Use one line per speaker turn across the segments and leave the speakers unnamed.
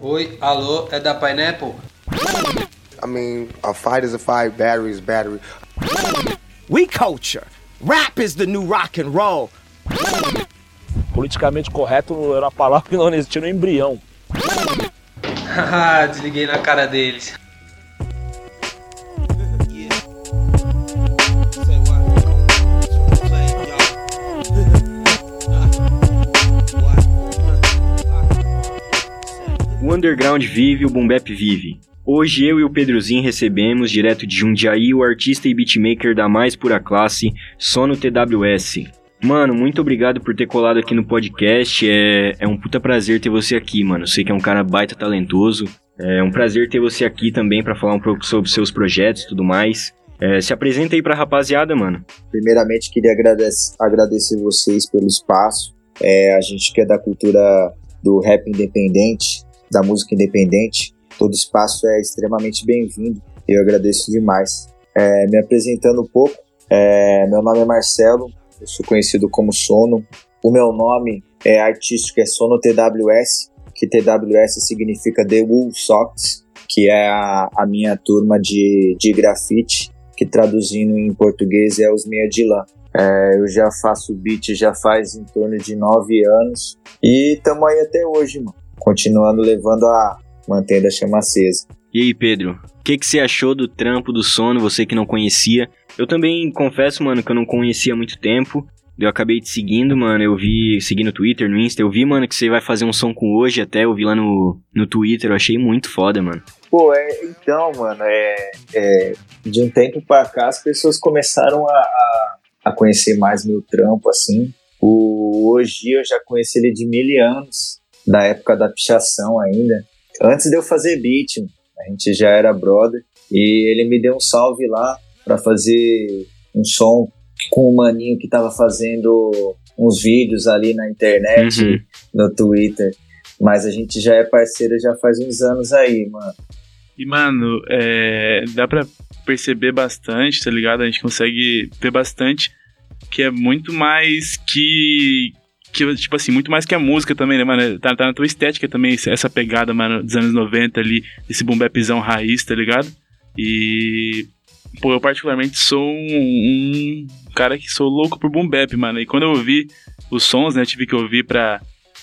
Oi, alô, é da Pineapple?
I mean, a fight is a fight, battery is battery.
We culture. Rap is the new rock and roll.
Politicamente correto era a palavra que não existia no embrião.
Haha, desliguei na cara deles.
Underground vive, o boom bap vive. Hoje eu e o Pedrozinho recebemos, direto de Jundiaí, o artista e beatmaker da mais pura classe, Sono TWS. Mano, muito obrigado por ter colado aqui no podcast. É, é um puta prazer ter você aqui, mano. Sei que é um cara baita talentoso. É um prazer ter você aqui também para falar um pouco sobre seus projetos e tudo mais. É, se apresenta aí pra rapaziada, mano.
Primeiramente, queria agradecer, agradecer vocês pelo espaço. É, a gente que é da cultura do rap independente, da música independente, todo espaço é extremamente bem-vindo. Eu agradeço demais. É, me apresentando um pouco, é, meu nome é Marcelo, eu sou conhecido como Sono. O meu nome é artístico, é Sono TWS, que TWS significa The Wool Socks, que é a, a minha turma de, de grafite, que traduzindo em português é os meia de lã. É, eu já faço beat já faz em torno de nove anos e estamos aí até hoje, mano. Continuando levando a mantendo a chama acesa.
E aí, Pedro, o que, que você achou do trampo do sono, você que não conhecia? Eu também confesso, mano, que eu não conhecia há muito tempo. Eu acabei te seguindo, mano. Eu vi, segui no Twitter, no Insta. Eu vi, mano, que você vai fazer um som com hoje até. Eu vi lá no, no Twitter. Eu achei muito foda, mano.
Pô, é, então, mano, é, é, de um tempo pra cá as pessoas começaram a, a, a conhecer mais meu trampo, assim. O, hoje eu já conheci ele de mil anos, da época da pichação ainda. Antes de eu fazer beat, a gente já era brother. E ele me deu um salve lá para fazer um som com o maninho que tava fazendo uns vídeos ali na internet,
Uhum.
no Twitter. Mas a gente já é parceiro já faz uns anos aí, mano.
E, mano, é, dá pra perceber bastante, tá ligado? A gente consegue ver bastante que é muito mais que. Que tipo assim, muito mais que a música também, né, mano? Tá, tá na tua estética também, essa- pegada, mano, dos anos 90 ali, esse boom raiz, tá ligado? E. Pô, eu particularmente sou um, um cara que sou louco por boom bap, mano. E quando eu ouvi os sons, né, tive que ouvir pra,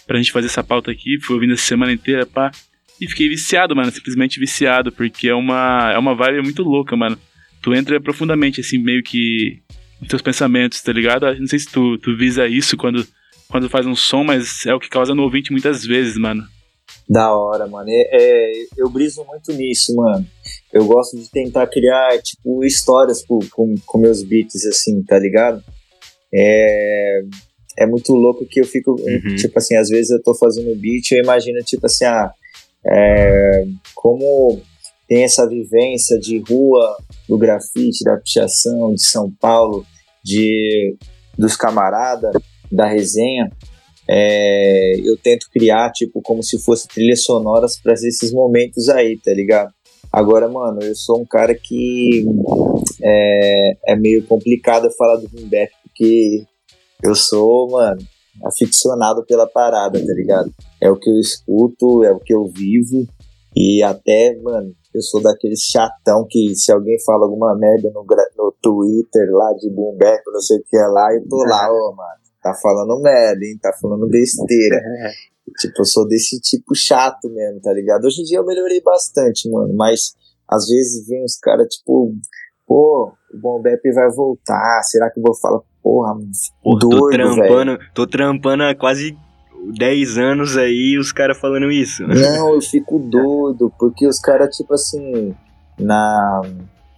pra gente fazer essa pauta aqui, fui ouvindo essa semana inteira, pá. E fiquei viciado, mano, simplesmente viciado, porque é uma, é uma vibe muito louca, mano. Tu entra profundamente, assim, meio que nos teus pensamentos, tá ligado? Não sei se tu, tu visa isso quando, quando faz um som, mas é o que causa no ouvinte muitas vezes, mano.
Da hora, mano. É, é, eu briso muito nisso, mano. Eu gosto de tentar criar, tipo, histórias com, com, com meus beats, assim, tá ligado? É, é muito louco que eu fico,
Uhum.
tipo assim, às vezes eu tô fazendo beat e eu imagino, tipo assim, ah, é, como tem essa vivência de rua, do grafite, da pichação, de São Paulo, de dos camaradas, da resenha, é, eu tento criar, tipo, como se fosse trilhas sonoras para esses momentos aí, tá ligado? Agora, mano, eu sou um cara que é, é meio complicado falar do boom bap, porque eu sou, mano, aficionado pela parada, tá ligado? É o que eu escuto, é o que eu vivo, e até, mano, eu sou daquele chatão que se alguém fala alguma merda no, no Twitter lá de boom bap, não sei o que é lá, eu tô lá, ô, mano, tá falando merda, hein? Tá falando besteira. Tipo, eu sou desse tipo chato mesmo, tá ligado? Hoje em dia eu melhorei bastante, mano, mas às vezes vem uns caras, tipo, pô, o Bom Bap vai voltar, será que eu vou falar, porra,
Pô, tô
doido, velho.
trampando, tô trampando há quase 10 anos aí os caras falando isso.
Não, eu fico doido, porque os caras, tipo assim, na.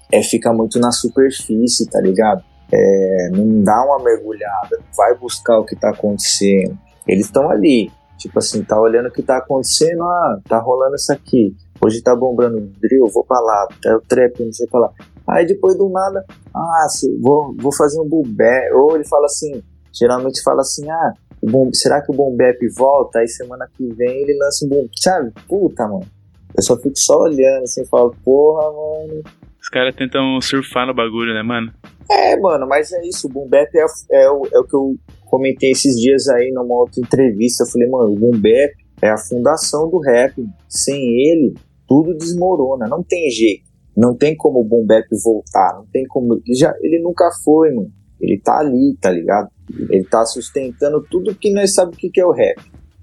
É, fica muito na superfície, tá ligado? É, não dá uma mergulhada, vai buscar o que tá acontecendo. Eles estão ali, tipo assim, tá olhando o que tá acontecendo, ah, tá rolando isso aqui. Hoje tá bombando o drill, vou pra lá, tá o trap, não sei pra lá. Aí depois do nada, ah, vou, vou fazer um bubé. Ou ele fala assim, geralmente fala assim, ah, o bom, será que o Bombep volta? Aí semana que vem ele lança um bom. Sabe? Puta, mano. Eu só fico só olhando assim falo, porra, mano.
Os caras tentam surfar no bagulho, né, mano?
É, mano, mas é isso. O Boom Bap é, é, o, é o que eu comentei esses dias aí numa outra entrevista. Eu falei, mano, o Boom Bap é a fundação do rap. Sem ele, tudo desmorona. Não tem jeito. Não tem como o Boom Bap voltar. Não tem como. Ele, já, ele nunca foi, mano. Ele tá ali, tá ligado? Ele tá sustentando tudo que nós sabemos o que, que é o rap.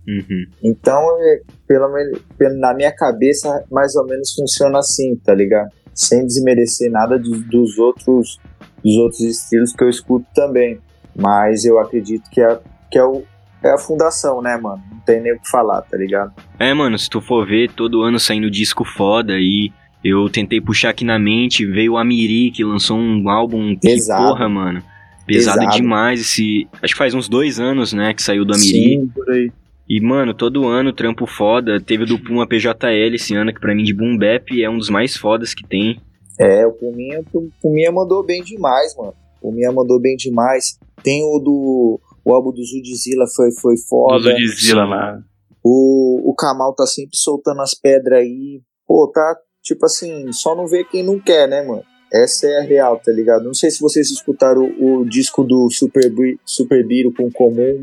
Uhum.
Então, é, pelo menos pelo- na minha cabeça, mais ou menos funciona assim, tá ligado? Sem desmerecer nada de- dos outros dos outros estilos que eu escuto também. Mas eu acredito que é, que é, o, é a fundação, né, mano? Não tem nem o que falar, tá ligado?
É, mano, se tu for ver, todo ano saindo disco foda e eu tentei puxar aqui na mente, veio o Amiri que lançou um álbum que
Pesado.
porra, mano. Pesado,
Pesado.
demais esse. Acho que faz uns dois anos, né, que saiu do Amiri.
Sim, por aí.
E, mano, todo ano, trampo foda. Teve o do Puma PJL esse ano, que pra mim de Boom Bap é um dos mais fodas que tem.
É, o Puminha, o Puminha mandou bem demais, mano. O Puminha mandou bem demais. Tem o do. O álbum do Zudzilla foi, foi
Do
foda.
Zudzilla lá.
O, o Kamal tá sempre soltando as pedras aí. Pô, tá tipo assim, só não vê quem não quer, né, mano? Essa é a real, tá ligado? Não sei se vocês escutaram o, o disco do Super, Super Biro com Comum.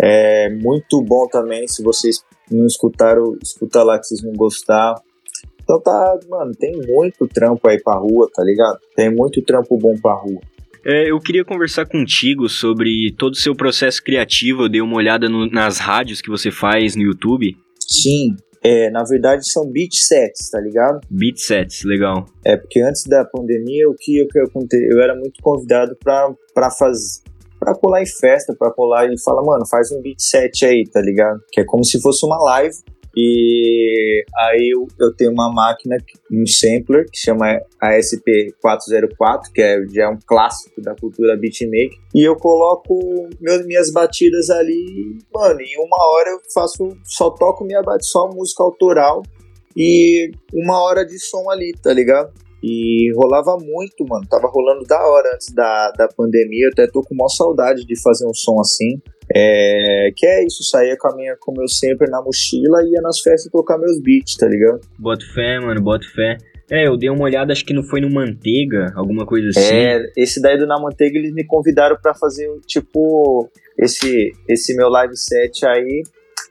É muito bom também. Se vocês não escutaram, escuta lá que vocês vão gostar. Então tá, mano, tem muito trampo aí pra rua, tá ligado? Tem muito trampo bom pra rua.
É, eu queria conversar contigo sobre todo o seu processo criativo. Eu dei uma olhada no- nas rádios que você faz no YouTube.
Sim, é, na verdade são beat sets, tá ligado?
Beat sets, legal.
É, porque antes da pandemia, o que, o que aconteceu? Eu era muito convidado pra, pra fazer. Pra colar em festa, pra colar e falar, mano, faz um beat set aí, tá ligado? Que é como se fosse uma live. E aí eu, eu tenho uma máquina, um sampler, que chama ASP404, que é, já é um clássico da cultura beatmaker. E eu coloco meus, minhas batidas ali, mano, em uma hora eu faço, só toco minha só música autoral e uma hora de som ali, tá ligado? E rolava muito, mano. Tava rolando da hora antes da, da pandemia. Eu até tô com maior saudade de fazer um som assim. É, que é isso, saía com a minha, com meu sempre na mochila e ia nas festas tocar meus beats, tá ligado?
Boto fé, mano, boto fé. É, eu dei uma olhada, acho que não foi no Manteiga, alguma coisa assim.
É, esse daí do Na Manteiga eles me convidaram pra fazer tipo esse esse meu live set aí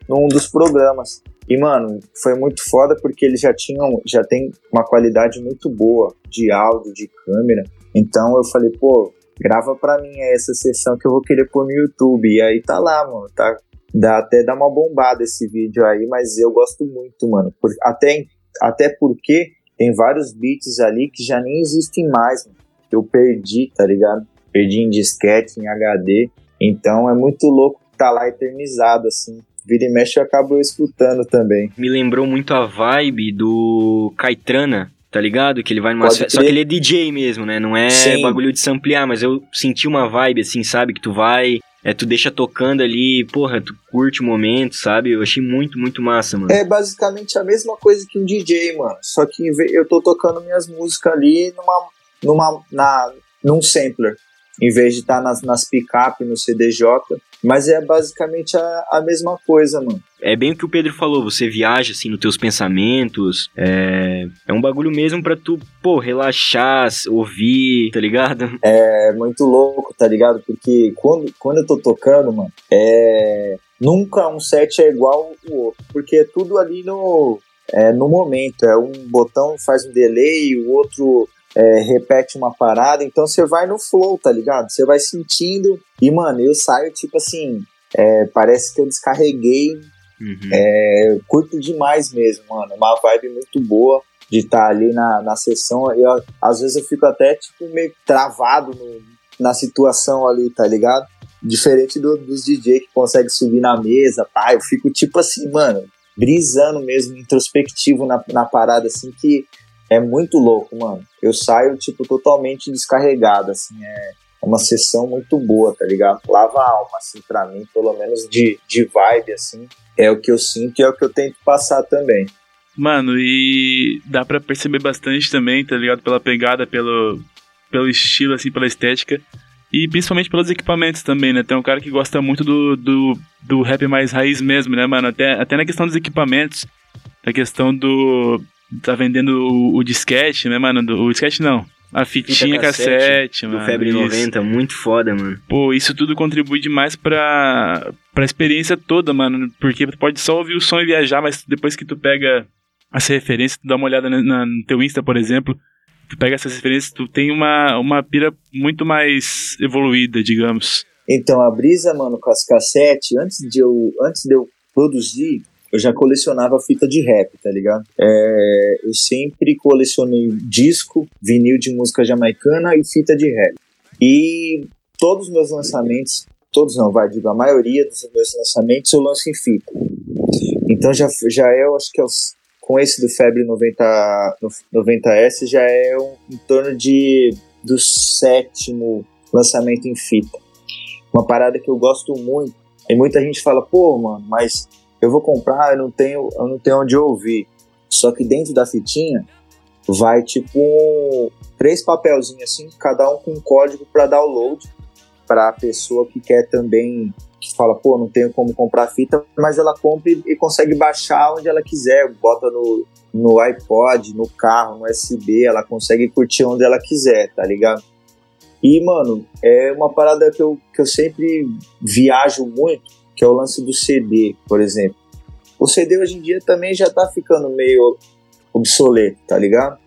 num dos programas. E mano, foi muito foda porque eles já tinham, já tem uma qualidade muito boa de áudio, de câmera. Então eu falei, pô, grava pra mim essa sessão que eu vou querer pôr no YouTube. E aí tá lá, mano, tá dá até dar uma bombada esse vídeo aí, mas eu gosto muito, mano. Por, até até porque tem vários beats ali que já nem existem mais, mano eu perdi, tá ligado? Perdi em disquete, em HD. Então é muito louco tá lá eternizado, assim. Vira e mexe eu acabo escutando também.
Me lembrou muito a vibe do Kaitrana, tá ligado? Que ele vai numa Só que ele é DJ mesmo, né? Não é
Sim.
bagulho de samplear, mas eu senti uma vibe assim, sabe? Que tu vai, é, tu deixa tocando ali, porra, tu curte o momento, sabe? Eu achei muito, muito massa, mano.
É basicamente a mesma coisa que um DJ, mano. Só que eu tô tocando minhas músicas ali numa, numa, na, num sampler. Em vez de estar nas, nas picape, no CDJ. Mas é basicamente a, a mesma coisa, mano.
É bem o que o Pedro falou, você viaja assim nos teus pensamentos, é, é um bagulho mesmo pra tu, pô, relaxar, ouvir, tá ligado?
É muito louco, tá ligado? Porque quando, quando eu tô tocando, mano, é. Nunca um set é igual o outro. Porque é tudo ali no, é, no momento. É um botão faz um delay, o outro é, repete uma parada. Então você vai no flow, tá ligado? Você vai sentindo. E, mano, eu saio tipo assim. é, parece que eu descarreguei
Uhum.
é, curto demais mesmo, mano. Uma vibe muito boa de estar ali na, na sessão. Eu, às vezes eu fico até tipo meio travado no- na situação ali, tá ligado? Diferente do- dos DJ que consegue subir na mesa, pá. Eu fico tipo assim, mano, brisando mesmo, introspectivo na, na parada, assim, que é muito louco, mano. Eu saio, tipo, totalmente descarregado, assim, é uma sessão muito boa, tá ligado? Lava a alma, assim, pra mim, pelo menos de, de vibe, assim. É o que eu sinto e é o que eu tento passar também.
Mano, e dá pra perceber bastante também, tá ligado? Pela pegada, pelo, pelo estilo, assim, pela estética. E principalmente pelos equipamentos também, né? Tem um cara que gosta muito do, do, do rap mais raiz mesmo, né, mano? Até, até na questão dos equipamentos, na questão do. Tá vendendo o, o disquete, né, mano? Do, o disquete não. A fitinha cassete, mano.
Do Febre
isso.
90, muito foda, mano.
Pô, isso tudo contribui demais pra, pra experiência toda, mano. Porque tu pode só ouvir o som e viajar, mas depois que tu pega essa referência, tu dá uma olhada na, na- no teu Insta, por exemplo, tu pega essas referências, tu tem uma, uma pira muito mais evoluída, digamos.
Então, a brisa, mano, com as cassete, antes de eu, antes de eu produzir, eu já colecionava fita de rap, tá ligado? É, eu sempre colecionei disco, vinil de música jamaicana e fita de rap. E todos os meus lançamentos, todos não, vai, digo, a maioria dos meus lançamentos eu lanço em fita. Então já, já é, eu acho que é os, com esse do Febre 90, 90S, já é um, em torno de do sétimo lançamento em fita. Uma parada que eu gosto muito. E muita gente fala, pô, mano, mas eu vou comprar, eu não tenho, eu não tenho onde ouvir. Só que dentro da fitinha vai tipo um- três papelzinhos assim, cada um com um código para download para a pessoa que quer também que fala, pô, não tenho como comprar fita, mas ela compra e, consegue baixar onde ela quiser, bota no, no iPod, no carro, no USB, ela consegue curtir onde ela quiser, tá ligado? E, mano, é uma parada que eu, que eu sempre viajo muito, que é o lance do CD, por exemplo. O CD hoje em dia também já tá ficando meio obsoleto, tá ligado?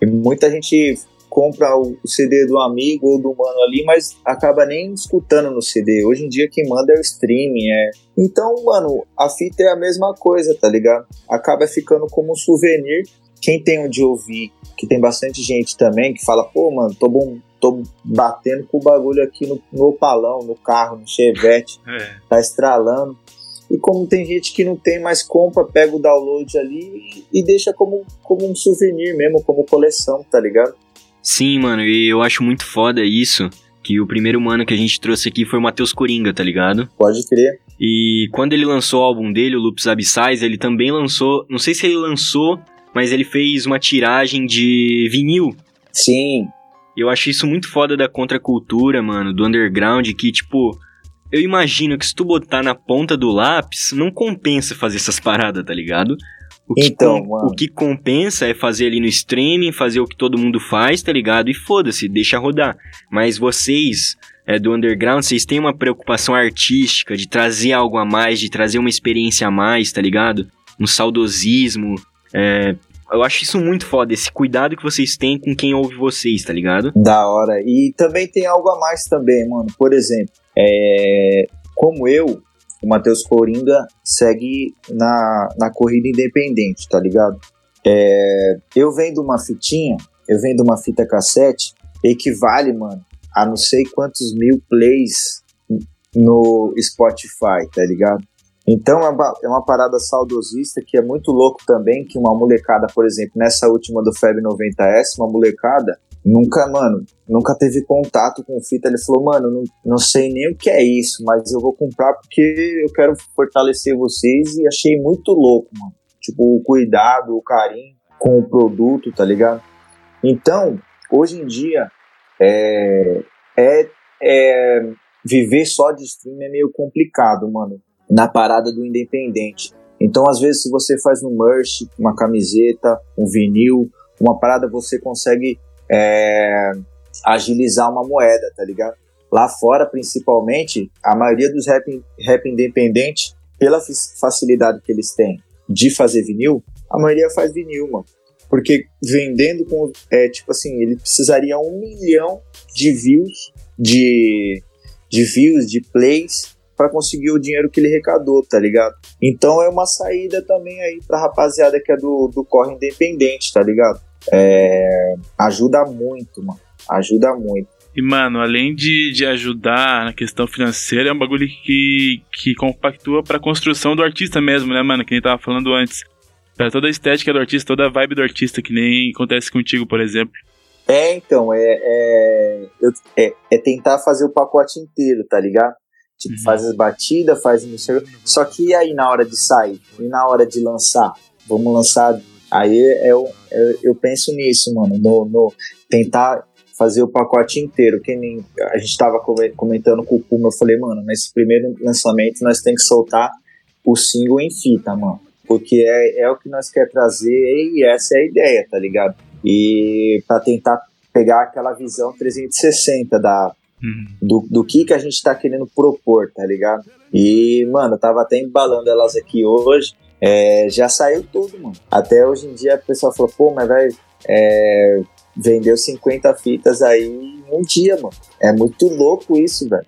E muita gente compra o CD do amigo ou do mano ali, mas acaba nem escutando no CD. Hoje em dia quem manda é o streaming, é. Então, mano, a fita é a mesma coisa, tá ligado? Acaba ficando como um souvenir. Quem tem onde ouvir, que tem bastante gente também que fala, pô, mano, tô bom, tô batendo com o bagulho aqui no, no opalão, no carro, no chevette,
É.
tá estralando. E como tem gente que não tem mais compra, pega o download ali e, e deixa como, como um souvenir mesmo, como coleção, tá ligado?
Sim, mano, e eu acho muito foda isso, que o primeiro mano que a gente trouxe aqui foi o Matheus Coringa, tá ligado?
Pode crer.
E quando ele lançou o álbum dele, o Loops Abissais, ele também lançou, não sei se ele lançou, mas ele fez uma tiragem de vinil.
Sim,
eu acho isso muito foda da contracultura, mano, do underground, que, tipo, eu imagino que se tu botar na ponta do lápis, não compensa fazer essas paradas, tá ligado? O que,
Então,
com- o que compensa é fazer ali no streaming, fazer o que todo mundo faz, tá ligado? E foda-se, deixa rodar. Mas vocês, é, do underground, vocês têm uma preocupação artística de trazer algo a mais, de trazer uma experiência a mais, tá ligado? Um saudosismo. é, eu acho isso muito foda, esse cuidado que vocês têm com quem ouve vocês, tá ligado?
Da hora. E também tem algo a mais também, mano. Por exemplo, é, como eu, o Matheus Coringa segue na, na corrida independente, tá ligado? É, eu vendo uma fitinha, eu vendo uma fita cassete, equivale, mano, a não sei quantos mil plays no Spotify, tá ligado? Então é uma, é uma parada saudosista que é muito louco também, que uma molecada, por exemplo, nessa última do Febre 90S, uma molecada nunca, mano, nunca teve contato com fita. Ele falou, mano, não, não sei nem o que é isso, mas eu vou comprar porque eu quero fortalecer vocês e achei muito louco, mano. Tipo, o cuidado, o carinho com o produto, tá ligado? Então, hoje em dia, é, é, é viver só de stream é meio complicado, mano, na parada do independente. Então, às vezes, se você faz um merch, uma camiseta, um vinil, uma parada, você consegue é, agilizar uma moeda, tá ligado? Lá fora, principalmente, a maioria dos rap, rap independente, pela facilidade que eles têm de fazer vinil, a maioria faz vinil, mano. Porque vendendo com. É, tipo assim, ele precisaria um milhão de views, de, de views, de plays, para conseguir o dinheiro que ele arrecadou, tá ligado? Então é uma saída também aí pra rapaziada que é do, do corre independente, tá ligado? É, ajuda muito, mano. Ajuda muito.
E, mano, além de, de ajudar na questão financeira, é um bagulho que, que compactua pra construção do artista mesmo, né, mano? Que nem tava falando antes. Pra toda a estética do artista, toda a vibe do artista, que nem acontece contigo, por exemplo.
É, então, é, é, é, é tentar fazer o pacote inteiro, tá ligado? Tipo,
Uhum.
faz as batidas, faz não sei Só que e aí na hora de sair? E na hora de lançar? Vamos lançar. Aí eu, eu, eu penso nisso, mano. No, no tentar fazer o pacote inteiro. Que nem a gente tava come- comentando com o Kuma, eu falei, mano, nesse primeiro lançamento nós tem que soltar o single em fita, mano. Porque é, é o que nós quer trazer e essa é a ideia, tá ligado? E pra tentar pegar aquela visão 360 da,
Uhum.
do, do que, que a gente tá querendo propor, tá ligado? E, mano, eu tava até embalando elas aqui hoje. é, já saiu tudo, mano. Até hoje em dia a pessoa falou, pô, mas vai. É, vendeu 50 fitas aí em um dia, mano. É muito louco isso, velho.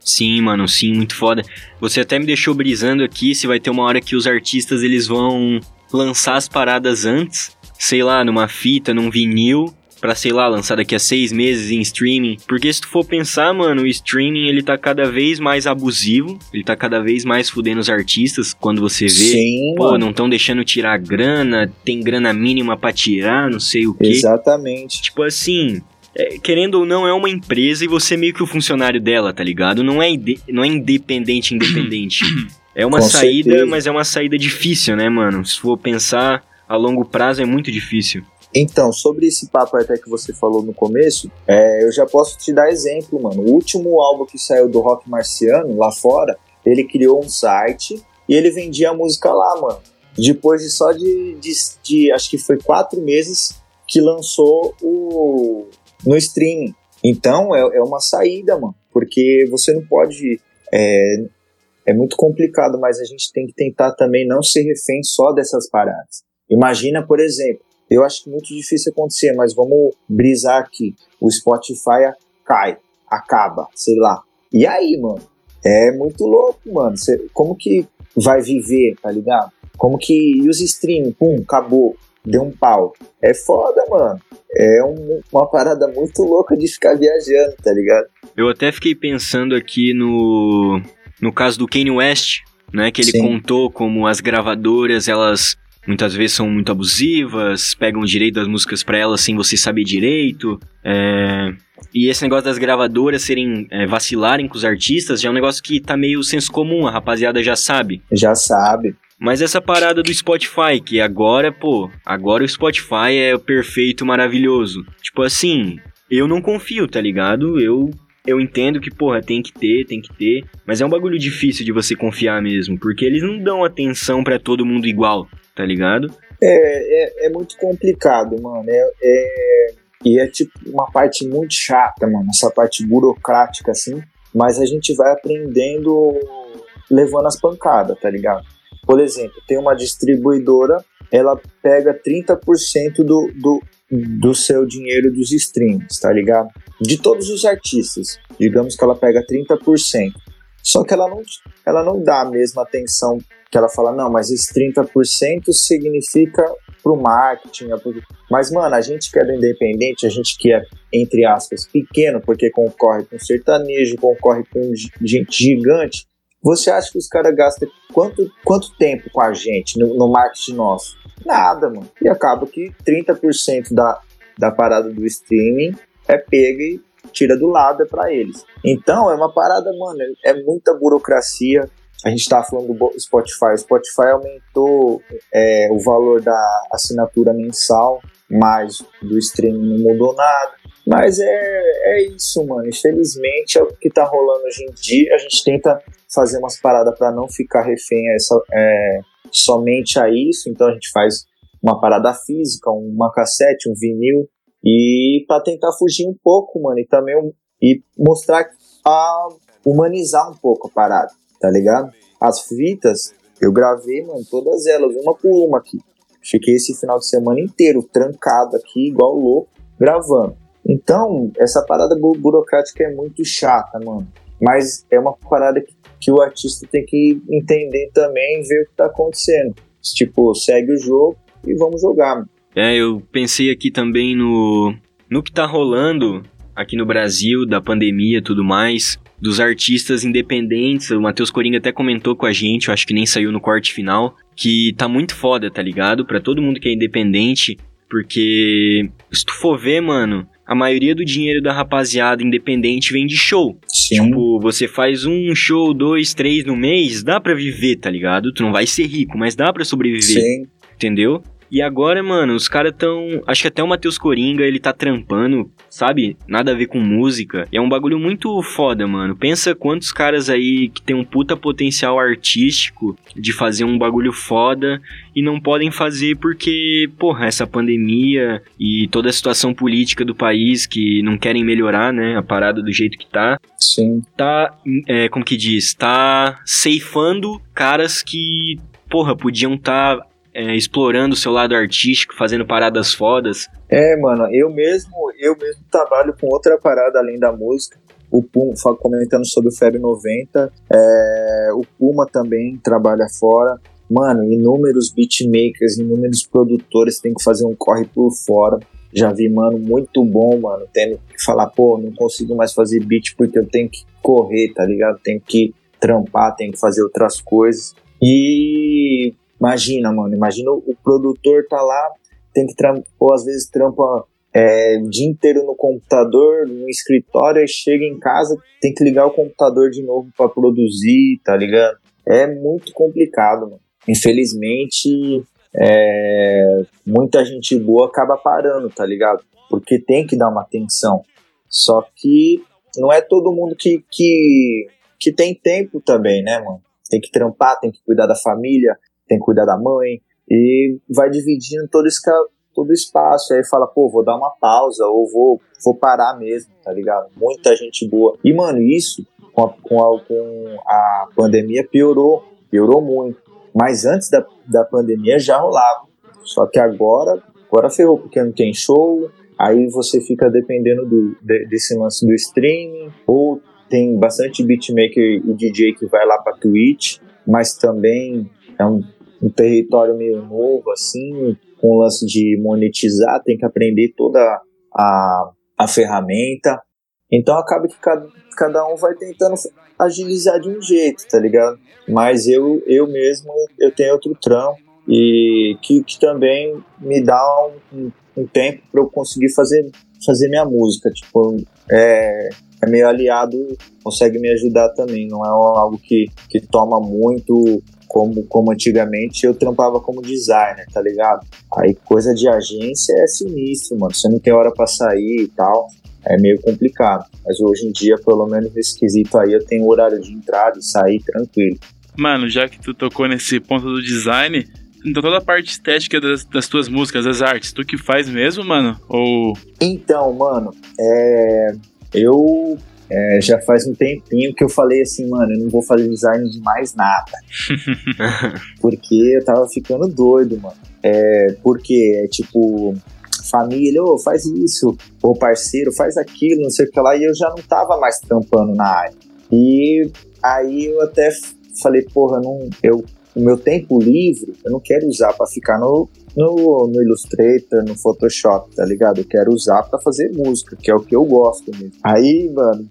Sim, mano, sim, muito foda. Você até me deixou brisando aqui se vai ter uma hora que os artistas eles vão lançar as paradas antes, sei lá, numa fita, num vinil, pra, sei lá, lançar daqui a seis meses em streaming. Porque se tu for pensar, mano, o streaming ele tá cada vez mais abusivo, ele tá cada vez mais fudendo os artistas quando você vê.
Sim,
Pô,
mano.
não estão deixando tirar grana, tem grana mínima pra tirar, não sei o quê.
Exatamente.
Tipo assim, é, querendo ou não, é uma empresa e você é meio que o funcionário dela, tá ligado? Não é, não é independente, independente. É uma
Com
saída,
certeza.
mas é uma saída difícil, né, mano? Se for pensar a longo prazo, é muito difícil.
Então, sobre esse papo até que você falou no começo, é, eu já posso te dar exemplo, mano. O último álbum que saiu do Rock Marciano, lá fora, ele criou um site e ele vendia a música lá, mano. Depois de só de, de, de- acho que foi quatro meses que lançou o no streaming. Então, é, é uma saída, mano. Porque você não pode... É, é muito complicado, mas a gente tem que tentar também não ser refém só dessas paradas. Imagina, por exemplo, eu acho que muito difícil acontecer, mas vamos brisar aqui. O Spotify cai, acaba, sei lá. E aí, mano? É muito louco, mano. Cê- como que vai viver, tá ligado? Como que. E os streaming, pum, acabou. Deu um pau. É foda, mano. É um- uma parada muito louca de ficar viajando, tá ligado?
Eu até fiquei pensando aqui no, no caso do Kanye West, né? Que ele
Sim.
contou como as gravadoras, elas muitas vezes são muito abusivas, pegam o direito das músicas pra elas sem você saber direito. é, E esse negócio das gravadoras serem é, vacilarem com os artistas já é um negócio que tá meio senso comum, a rapaziada já sabe.
Já sabe.
Mas essa parada do Spotify, que agora, pô, agora o Spotify é o perfeito, maravilhoso. Tipo assim, eu não confio, tá ligado? Eu eu entendo que, porra, tem que ter, tem que ter, mas é um bagulho difícil de você confiar mesmo, porque eles não dão atenção pra todo mundo igual, tá ligado?
É, é, é muito complicado, mano. É, é- e é tipo uma parte muito chata, mano. Essa parte burocrática, assim. Mas a gente vai aprendendo levando as pancadas, tá ligado? Por exemplo, tem uma distribuidora, ela pega 30% do, do, do seu dinheiro dos streams, tá ligado? De todos os artistas. Digamos que ela pega 30%. Só que ela não, ela não dá a mesma atenção que ela fala, não, mas esse 30% significa pro marketing. é pro- Mas, mano, a gente que é do independente, a gente que é, entre aspas, pequeno, porque concorre com sertanejo, concorre com gente gigante, você acha que os caras gastam quanto, quanto tempo com a gente no, no marketing nosso? Nada, mano. E acaba que 30% da, da parada do streaming é pega e tira do lado, é pra eles. Então, é uma parada, mano, é muita burocracia. A gente tava falando do Spotify. O Spotify aumentou é, o valor da assinatura mensal, mas do streaming não mudou nada. Mas é, é isso, mano. Infelizmente é o que tá rolando hoje em dia. A gente tenta fazer umas paradas para não ficar refém a essa, é, somente a isso. Então a gente faz uma parada física, uma cassete, um vinil. E para tentar fugir um pouco, mano. E também e mostrar a humanizar um pouco a parada, tá ligado? As fitas, eu gravei, mano, todas elas, uma por uma aqui. Fiquei esse final de semana inteiro trancado aqui, igual louco, gravando. Então, essa parada bu- burocrática é muito chata, mano. Mas é uma parada que, que o artista tem que entender também ver o que tá acontecendo. Tipo, segue o jogo e vamos jogar, mano.
É, eu pensei aqui também no, no que tá rolando aqui no Brasil, da pandemia e tudo mais, dos artistas independentes. O Matheus Coringa até comentou com a gente, eu acho que nem saiu no corte final, que tá muito foda, tá ligado? Pra todo mundo que é independente, porque se tu for ver, mano, a maioria do dinheiro da rapaziada independente vem de show.
Sim.
Tipo, você faz um show, dois, três no mês, dá pra viver, tá ligado? Tu não vai ser rico, mas dá pra sobreviver
Sim.
entendeu? E agora, mano, os caras tão. Acho que até o Matheus Coringa, ele tá trampando, sabe? Nada a ver com música. E é um bagulho muito foda, mano. Pensa quantos caras aí que tem um puta potencial artístico de fazer um bagulho foda e não podem fazer porque, porra, essa pandemia e toda a situação política do país que não querem melhorar, né? A parada do jeito que tá.
Sim.
Tá, é, como que diz? Tá ceifando caras que, porra, podiam estar. Tá é, explorando o seu lado artístico, fazendo paradas fodas.
É, mano, eu mesmo, eu mesmo trabalho com outra parada além da música. O Puma, comentando sobre o Febre 90, é, o Puma também trabalha fora. Mano, inúmeros beatmakers, inúmeros produtores têm que fazer um corre por fora. Já vi, mano, muito bom, mano, tendo que falar, pô, não consigo mais fazer beat porque eu tenho que correr, tá ligado? Tenho que trampar, tenho que fazer outras coisas. E Imagina, mano, imagina o produtor tá lá, tem que ou às vezes trampa é, o dia inteiro no computador, no escritório, e chega em casa, tem que ligar o computador de novo para produzir, tá ligado? É muito complicado, mano. Infelizmente, é, muita gente boa acaba parando, tá ligado? Porque tem que dar uma atenção. Só que não é todo mundo que, que, que tem tempo também, né, mano? Tem que trampar, tem que cuidar da família, tem que cuidar da mãe, e vai dividindo todo esse todo espaço, aí fala, pô, vou dar uma pausa, ou vou, vou parar mesmo, tá ligado? Muita gente boa. E, mano, isso com a, com a, com a pandemia piorou, piorou muito. Mas antes da, da pandemia já rolava. Só que agora, agora ferrou, porque não tem show, aí você fica dependendo do, de, desse lance do streaming, ou tem bastante beatmaker e DJ que vai lá pra Twitch, mas também é um, um território meio novo, assim, com o lance de monetizar, tem que aprender toda a, a ferramenta. Então acaba que cada, cada um vai tentando agilizar de um jeito, tá ligado? Mas eu, eu mesmo, eu tenho outro trampo e que, que também me dá um, um tempo para eu conseguir fazer, fazer minha música. Tipo, é, é meio aliado, consegue me ajudar também. Não é algo que, que toma muito como, como antigamente eu trampava como designer, tá ligado? Aí coisa de agência é sinistro, mano. Você não tem hora para sair e tal. É meio complicado. Mas hoje em dia, pelo menos nesse quesito aí, eu tenho horário de entrada e sair tranquilo.
Mano, já que tu tocou nesse ponto do design, então toda a parte estética das, das tuas músicas, das artes, tu que faz mesmo, mano? Ou.
Então, mano, é. Eu é, já faz um tempinho que eu falei assim, mano, eu não vou fazer design de mais nada. porque eu tava ficando doido, mano. É, porque é tipo, família, ô, oh, faz isso, ô parceiro, faz aquilo, não sei o que lá, e eu já não tava mais trampando na área. E aí eu até falei, porra, não, eu, o meu tempo livre eu não quero usar para ficar no, no, no Illustrator, no Photoshop, tá ligado? Eu quero usar para fazer música, que é o que eu gosto mesmo. Aí, mano,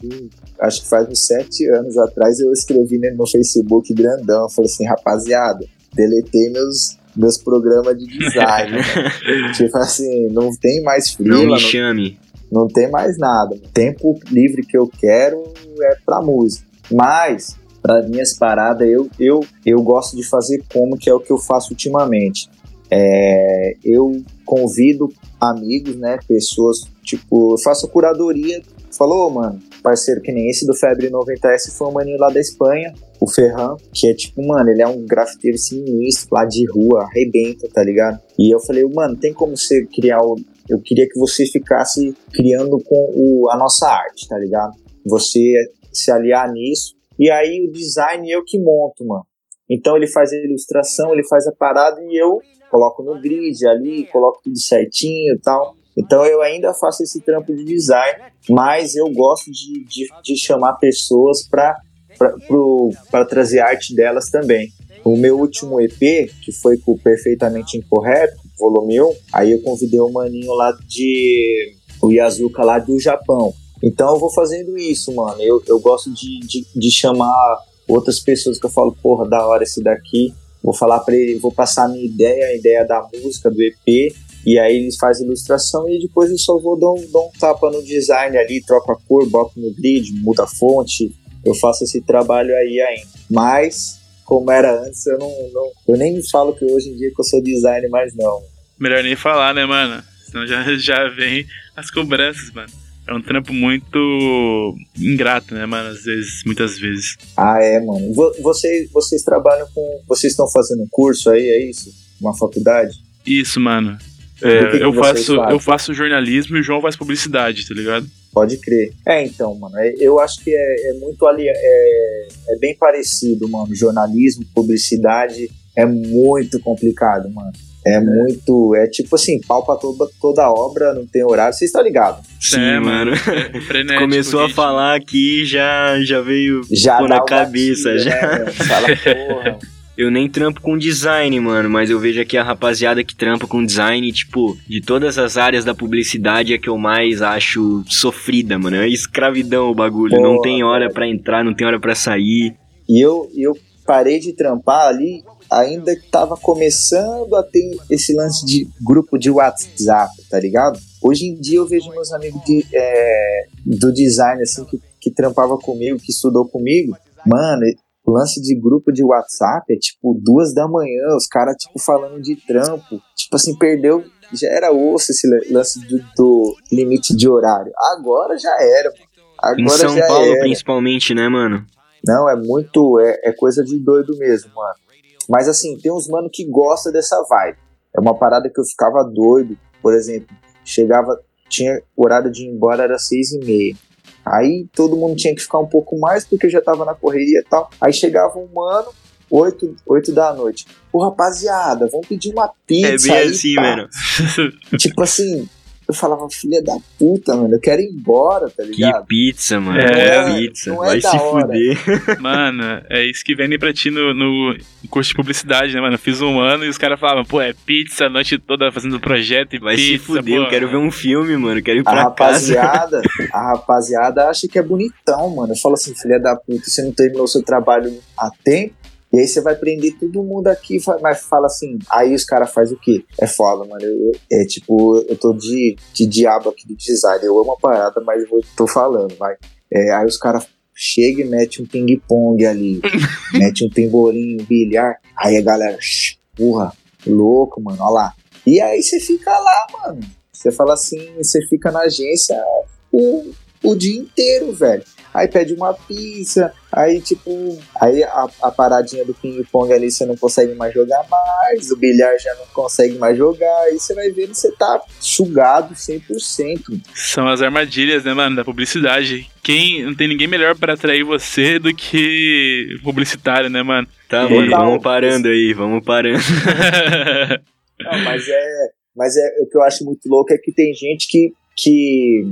acho que faz uns sete anos atrás eu escrevi no Facebook grandão, falei assim, rapaziada, deletei meus meus programas de design. tipo assim, não tem mais frio.
Não me chame.
Não, não tem mais nada. O tempo livre que eu quero é pra música. Mas, para minhas paradas, eu, eu, eu gosto de fazer como, que é o que eu faço ultimamente. É, eu convido amigos, né, pessoas, tipo, eu faço curadoria. Falou, mano, parceiro que nem esse do Febre 90S foi um maninho lá da Espanha, o Ferran, que é tipo, mano, ele é um grafiteiro sinistro lá de rua, arrebenta, tá ligado? E eu falei, mano, tem como você criar o. Eu queria que você ficasse criando com o, a nossa arte, tá ligado? Você se aliar nisso. E aí o design eu que monto, mano. Então ele faz a ilustração, ele faz a parada e eu coloco no grid ali, coloco tudo certinho e tal. Então eu ainda faço esse trampo de design, mas eu gosto de, de, de chamar pessoas para trazer arte delas também. O meu último EP, que foi com o Perfeitamente Incorreto, volume 1, aí eu convidei o maninho lá de. o Yazuka lá do Japão. Então eu vou fazendo isso, mano. Eu, eu gosto de, de, de chamar outras pessoas que eu falo, porra, da hora esse daqui vou falar para ele, vou passar a minha ideia, a ideia da música, do EP, e aí eles fazem ilustração e depois eu só vou dar um, dar um tapa no design ali, troco a cor, boto no grid, muda a fonte, eu faço esse trabalho aí ainda. Mas, como era antes, eu não, não eu nem falo que hoje em dia que eu sou designer mais não.
Melhor nem falar, né, mano? Senão já, já vem as cobranças, mano. É um trampo muito ingrato, né, mano? Às vezes, muitas vezes.
Ah, é, mano. Vo- Vocês, vocês trabalham com. Vocês estão fazendo um curso aí, é isso? Uma faculdade?
Isso, mano. É,
que
eu, faço,
fazem?
eu faço jornalismo e o João faz publicidade, tá ligado?
Pode crer. É, então, mano, é- eu acho que é, é muito ali, é, é bem parecido, mano. Jornalismo, publicidade é muito complicado, mano. É muito, é tipo assim, pau pra toda, toda obra, não tem horário, vocês estão ligados?
Sim,
É,
mano.
É
Começou a falar aqui já já veio
Já
pô na cabeça
gatilho,
já.
né? Fala, porra.
Eu nem trampo com design, mano, mas eu vejo aqui a rapaziada que trampa com design, tipo, de todas as áreas da publicidade é que eu mais acho sofrida, mano. É escravidão o bagulho. não tem hora pra entrar, não tem hora pra sair.
E eu, e eu parei de trampar ali, ainda que tava começando a ter esse lance de grupo de WhatsApp, tá ligado? Hoje em dia eu vejo meus amigos de, é, do design, assim, que, que trampava comigo, que estudou comigo, mano, o lance de grupo de WhatsApp é tipo duas da manhã, os caras, tipo, falando de trampo, tipo assim, perdeu, já era osso esse lance do, do limite de horário. Agora já era. Agora
em São Paulo,
era.
principalmente, né, mano?
Não, é muito. É, é coisa de doido mesmo, mano. Mas assim, tem uns mano que gosta dessa vibe. É uma parada que eu ficava doido. Por exemplo, chegava. Tinha horário de ir embora, era seis e meia. Aí todo mundo tinha que ficar um pouco mais porque já tava na correria e tal. Aí chegava um mano, oito, oito da noite. Ô rapaziada, vamos pedir uma pizza.
É bem
aí,
assim, mano.
Tipo assim, eu falava, filha da puta, mano, eu quero ir embora, tá
Que
ligado?
pizza, mano.
É,
que pizza.
não é
Vai
da
se
hora.
fuder.
Mano, é isso que vendem pra ti no, no curso de publicidade, né, mano? Eu fiz um ano e os caras falavam, pô, é pizza a noite toda fazendo projeto e
Vai
pizza,
se fuder.
pô.
Eu quero ver um filme, mano. Quero ir
A
pra casa.
rapaziada, a rapaziada acha que é bonitão, mano. Eu falo assim, filha da puta, você não terminou seu trabalho a tempo, e aí você vai prender todo mundo aqui, mas fala assim, aí os caras fazem o quê? É foda, mano. Eu- é tipo, eu tô de, de diabo aqui do design. Eu amo a parada, mas eu tô falando, vai. É, aí os caras chegam e metem um ping-pong ali, mete um pimbolinho, um bilhar. Aí a galera, "Shh, porra, louco, mano, ó lá. E aí você fica lá, mano. Você fala assim, você fica na agência o, o dia inteiro, velho. Aí pede uma pizza, aí tipo, aí a, a paradinha do ping-pong ali você não consegue mais jogar mais, o bilhar já não consegue mais jogar, aí você vai vendo que você tá sugado 100%.
São as armadilhas, né, mano, da publicidade. Quem não tem ninguém melhor pra atrair você do que publicitário, né, mano?
Tá, mano. Vamos parando aí. Vamos parando.
Não, mas é, mas é o que eu acho muito louco é que tem gente que, que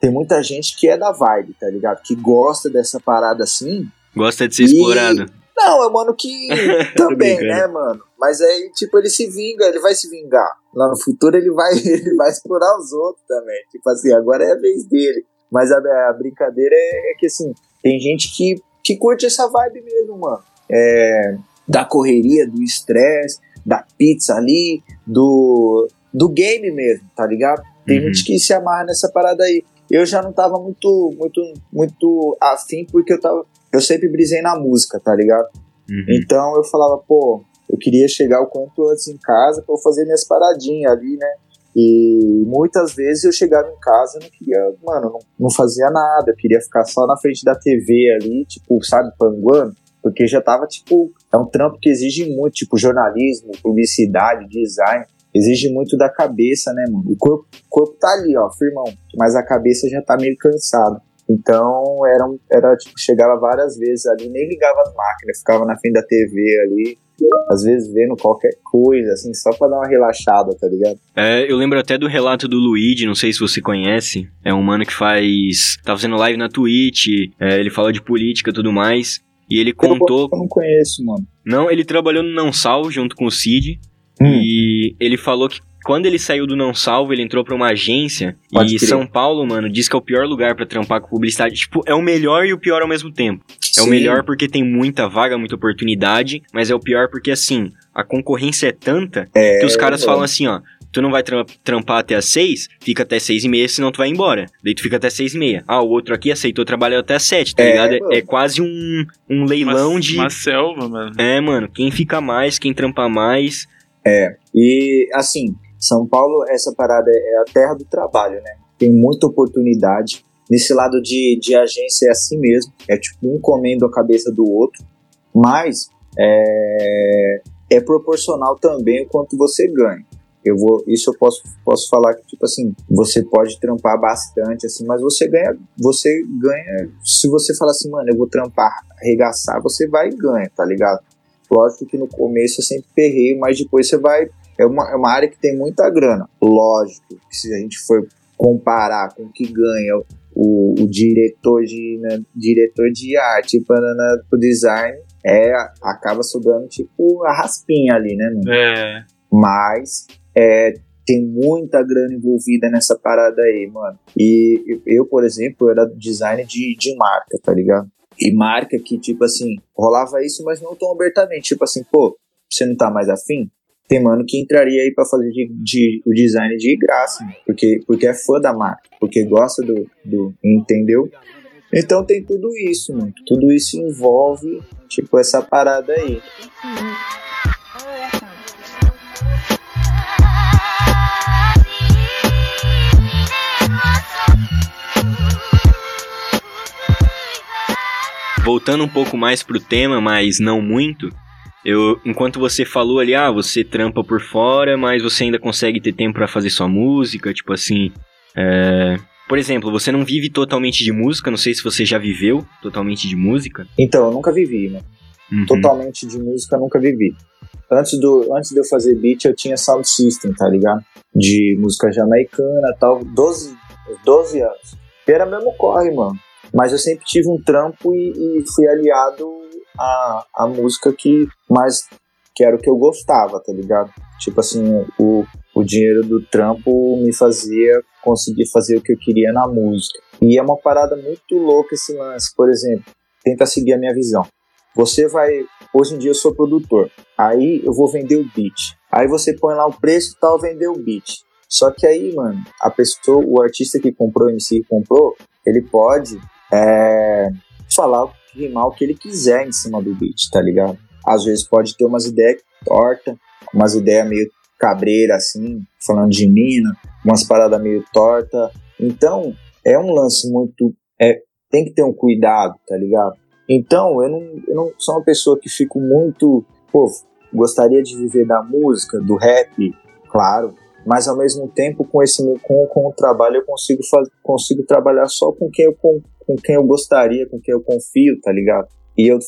tem muita gente que é da vibe, tá ligado? Que gosta dessa parada assim.
Gosta de ser
E-
explorado.
Não, é mano que também, né, mano? Mas aí, tipo, ele se vinga, ele vai se vingar. Lá no futuro ele vai, ele vai explorar os outros também. Tipo assim, agora é a vez dele. Mas a, a brincadeira é, que, assim, tem gente que, que curte essa vibe mesmo, mano. É, da correria, do estresse, da pizza ali, do, do game mesmo, tá ligado? Tem
Uhum.
gente que se amarra nessa parada aí. Eu já não tava muito, muito, muito afim, porque eu tava. Eu sempre brisei na música, tá ligado?
Uhum.
Então eu falava, pô, eu queria chegar o quanto antes em casa pra eu fazer minhas paradinhas ali, né? E muitas vezes eu chegava em casa e não queria, mano, não, não fazia nada, eu queria ficar só na frente da TV ali, tipo, sabe, panguando, porque já tava, tipo, é um trampo que exige muito, tipo, jornalismo, publicidade, design, exige muito da cabeça, né, mano? O corpo, o corpo tá ali, ó, firmão, mas a cabeça já tá meio cansada. Então, era, um- era tipo, chegava várias vezes ali, nem ligava as máquinas, ficava na frente da TV ali, às vezes vendo qualquer coisa, assim, só pra dar uma relaxada, tá ligado?
É, eu lembro até do relato do Luigi, não sei se você conhece. É um mano que faz. tá fazendo live na Twitch, é, ele fala de política e tudo mais. E ele contou.
Eu não conheço, mano.
Não, ele trabalhou no Não Salvo junto com o Cid.
Hum.
E ele falou que quando ele saiu do Não Salvo, ele entrou pra uma agência.
Pode
e
crer.
São Paulo, mano, diz que é o pior lugar pra trampar com publicidade. Tipo, é o melhor e o pior ao mesmo tempo. É o
Sim.
melhor porque tem muita vaga, muita oportunidade. Mas é o pior porque, assim, a concorrência é tanta
É,
que os caras falam assim, ó. Tu não vai tra- trampar até as seis, fica até seis e meia, senão tu vai embora. Daí tu fica até seis e meia. Ah, o outro aqui aceitou trabalhar até as sete, tá
É,
ligado? É-
mano.
É, quase um, um leilão
uma,
de...
Uma selva, mano.
É, mano, quem fica mais, quem trampa mais.
E, assim, São Paulo, essa parada é a terra do trabalho, né? Tem muita oportunidade. Nesse lado de, de agência é assim mesmo, é tipo um comendo a cabeça do outro, mas é, é proporcional também o quanto você ganha. Eu vou, isso eu posso, posso falar que tipo assim, você pode trampar bastante assim, mas você ganha, você ganha, se você falar assim, mano, eu vou trampar, arregaçar, você vai e ganha, tá ligado? Lógico que no começo é sempre perreio, mas depois você vai é uma, é uma área que tem muita grana. Lógico que se a gente for comparar com o que ganha o, o diretor, de, né, diretor de arte para o design, é, acaba sobrando tipo a raspinha ali, né? Mano?
É.
Mas é, tem muita grana envolvida nessa parada aí, mano. E eu, por exemplo, era design de, de marca, tá ligado? E marca que, tipo assim, rolava isso, mas não tão abertamente. Tipo assim, pô, você não tá mais afim? Tem mano que entraria aí para fazer de, de, o design de graça, porque, porque é fã da marca, porque gosta do, do. Entendeu? Então tem tudo isso, mano. Tudo isso envolve, tipo, essa parada aí.
Voltando um pouco mais pro tema, mas não muito, eu, enquanto você falou ali, ah, você trampa por fora, mas você ainda consegue ter tempo para fazer sua música, tipo assim, é... Por exemplo, você não vive totalmente de música, não sei se você já viveu totalmente de música.
Então, eu nunca vivi, né? Uhum. Totalmente de música, nunca vivi. Antes, do, antes de eu fazer beat, eu tinha sound system, tá ligado? De música jamaicana tal, 12, 12 anos. E era mesmo corre, mano. Mas eu sempre tive um trampo e, e fui aliado à, à música que mais que era o que eu gostava, tá ligado? Tipo assim, o, o dinheiro do trampo me fazia conseguir fazer o que eu queria na música. E é uma parada muito louca esse lance, por exemplo, tenta seguir a minha visão. Você vai, hoje em dia eu sou produtor, aí eu vou vender o beat. Aí você põe lá o preço e tal, vender o beat. Só que aí, mano, a pessoa, o artista que comprou, o MC que comprou, ele pode é, falar, rimar o que ele quiser em cima do beat, tá ligado? Às vezes pode ter umas ideias tortas, umas ideias meio cabreira, assim, falando de mina, umas paradas meio torta. Então, é um lance muito. É, tem que ter um cuidado, tá ligado? Então, eu não, eu não sou uma pessoa que fico muito. Pô, gostaria de viver da música, do rap, claro, mas ao mesmo tempo, com, esse, com, com o trabalho, eu consigo, consigo trabalhar só com quem, eu, com quem eu gostaria, com quem eu confio, tá ligado? E eu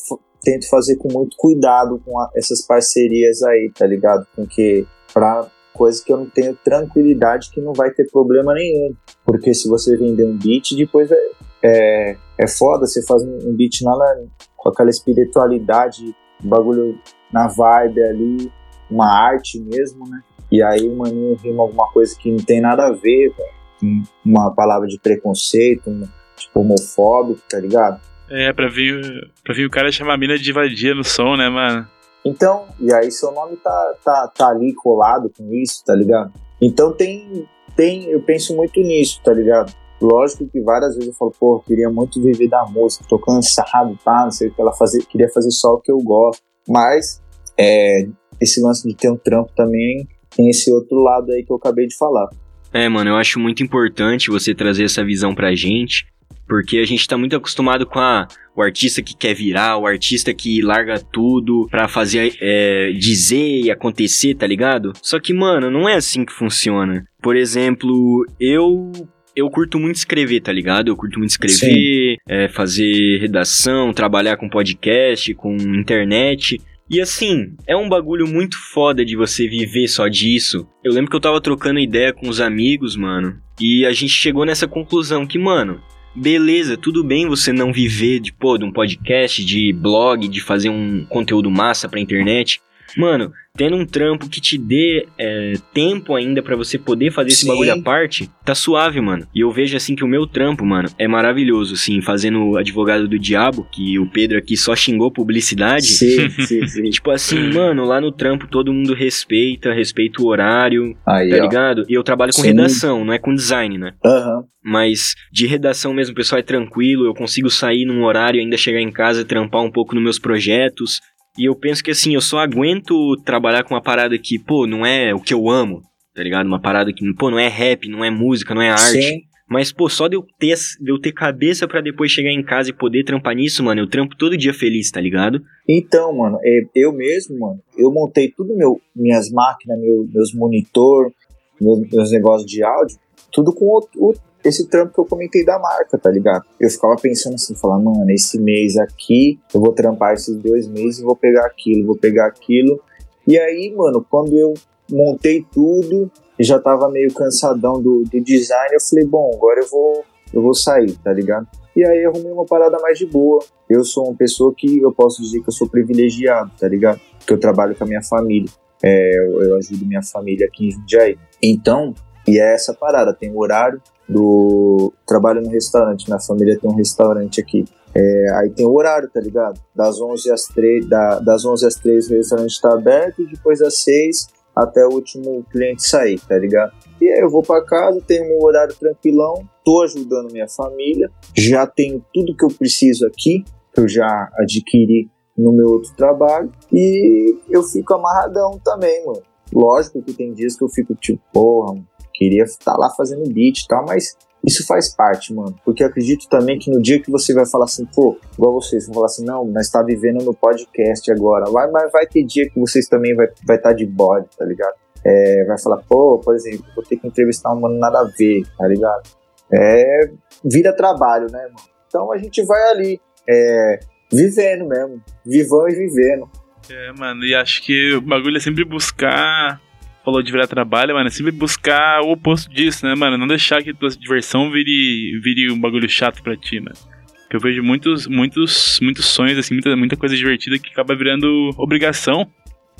tento fazer com muito cuidado com a, essas parcerias aí, tá ligado? Porque para coisa que eu não tenho tranquilidade que não vai ter problema nenhum. Porque se você vender um beat, depois é, é, é foda, você faz um beat lá na, com aquela espiritualidade, bagulho na vibe ali, uma arte mesmo, né? E aí o maninho rima alguma coisa que não tem nada a ver, véio. uma palavra de preconceito, um, tipo homofóbico, tá ligado?
É, pra vir, pra vir o cara chamar a mina de vadia no som, né, mano?
Então, e aí seu nome tá, tá, tá ali colado com isso, tá ligado? Então tem, tem, eu penso muito nisso, tá ligado? Lógico que várias vezes eu falo, pô, eu queria muito viver da música, tô cansado, tá? Não sei o que ela fazer, queria fazer só o que eu gosto. Mas é, esse lance de ter um trampo também tem esse outro lado aí que eu acabei de falar.
É, mano, eu acho muito importante você trazer essa visão pra gente, porque a gente tá muito acostumado com a, o artista que quer virar, o artista que larga tudo pra fazer, é, dizer e acontecer, tá ligado? Só que, mano, não é assim que funciona. Por exemplo, eu eu curto muito escrever, tá ligado? Eu curto muito escrever, é, fazer redação, trabalhar com podcast, com internet. E assim, é um bagulho muito foda de você viver só disso. Eu lembro que eu tava trocando ideia com os amigos, mano, e a gente chegou nessa conclusão que, mano, beleza, tudo bem você não viver de, pô, de um podcast, de blog, de fazer um conteúdo massa pra internet. Mano, tendo um trampo que te dê é, tempo ainda para você poder fazer Sim. esse bagulho à parte, tá suave, mano. E eu vejo assim que o meu trampo, mano, é maravilhoso, assim, fazendo advogado do diabo, que o Pedro aqui só xingou publicidade.
Sim, sim, sim.
tipo assim, mano, lá no trampo todo mundo respeita, respeita o horário,
Aí,
tá
ó.
ligado? E eu trabalho com
Sim.
redação, não é com design, né?
Aham.
Mas de redação mesmo, o pessoal é tranquilo, eu consigo sair num horário e ainda chegar em casa, trampar um pouco nos meus projetos. E eu penso que assim, eu só aguento trabalhar com uma parada que, pô, não é o que eu amo. tá ligado? Uma parada que, pô, não é rap, não é música, não é arte.
Sim.
Mas, pô, só de eu ter, de eu ter cabeça pra depois chegar em casa e poder trampar nisso, mano, eu trampo todo dia feliz, tá ligado?
Então, mano, é, eu mesmo, mano, eu montei tudo meu, minhas máquinas, meu, meus monitor, meus, meus negócios de áudio, tudo com o, o- esse trampo que eu comentei da marca, tá ligado? Eu ficava pensando assim, falar, mano, esse mês aqui, eu vou trampar esses dois meses, vou pegar aquilo, vou pegar aquilo. E aí, mano, quando eu montei tudo e já tava meio cansadão do, do design, eu falei, bom, agora eu vou, eu vou sair, tá ligado? E aí arrumei uma parada mais de boa. Eu sou uma pessoa que eu posso dizer que eu sou privilegiado, tá ligado? Porque eu trabalho com a minha família. É, eu, eu ajudo minha família aqui em Jundiaí. Então, e é essa parada, tem o horário do trabalho no restaurante, minha família tem um restaurante aqui. É, aí tem o horário, tá ligado? Das 11 às 3, da, das 11 às 3 o restaurante tá aberto e depois das 6 até o último cliente sair, tá ligado? E aí eu vou pra casa, tenho um horário tranquilão, tô ajudando minha família, já tenho tudo que eu preciso aqui, que eu já adquiri no meu outro trabalho, e eu fico amarradão também, mano. Lógico que tem dias que eu fico tipo, porra, mano, queria estar lá fazendo beat e tal, mas isso faz parte, mano. Porque acredito também que no dia que você vai falar assim, pô, igual vocês, vão falar assim, não, nós tá vivendo no podcast agora. Vai, mas vai ter dia que vocês também vai estar vai tá de bode, tá ligado? É, vai falar, pô, por exemplo, vou ter que entrevistar um mano nada a ver, tá ligado? É, vira trabalho, né, mano? Então a gente vai ali, é, vivendo mesmo, vivão e vivendo.
É, mano, e acho que o bagulho é sempre buscar. Falou de virar trabalho, mano, é sempre buscar o oposto disso, né, mano? Não deixar que tua diversão vire, vire um bagulho chato pra ti, mano. Porque eu vejo muitos, muitos, muitos sonhos, assim, muita, muita coisa divertida que acaba virando obrigação.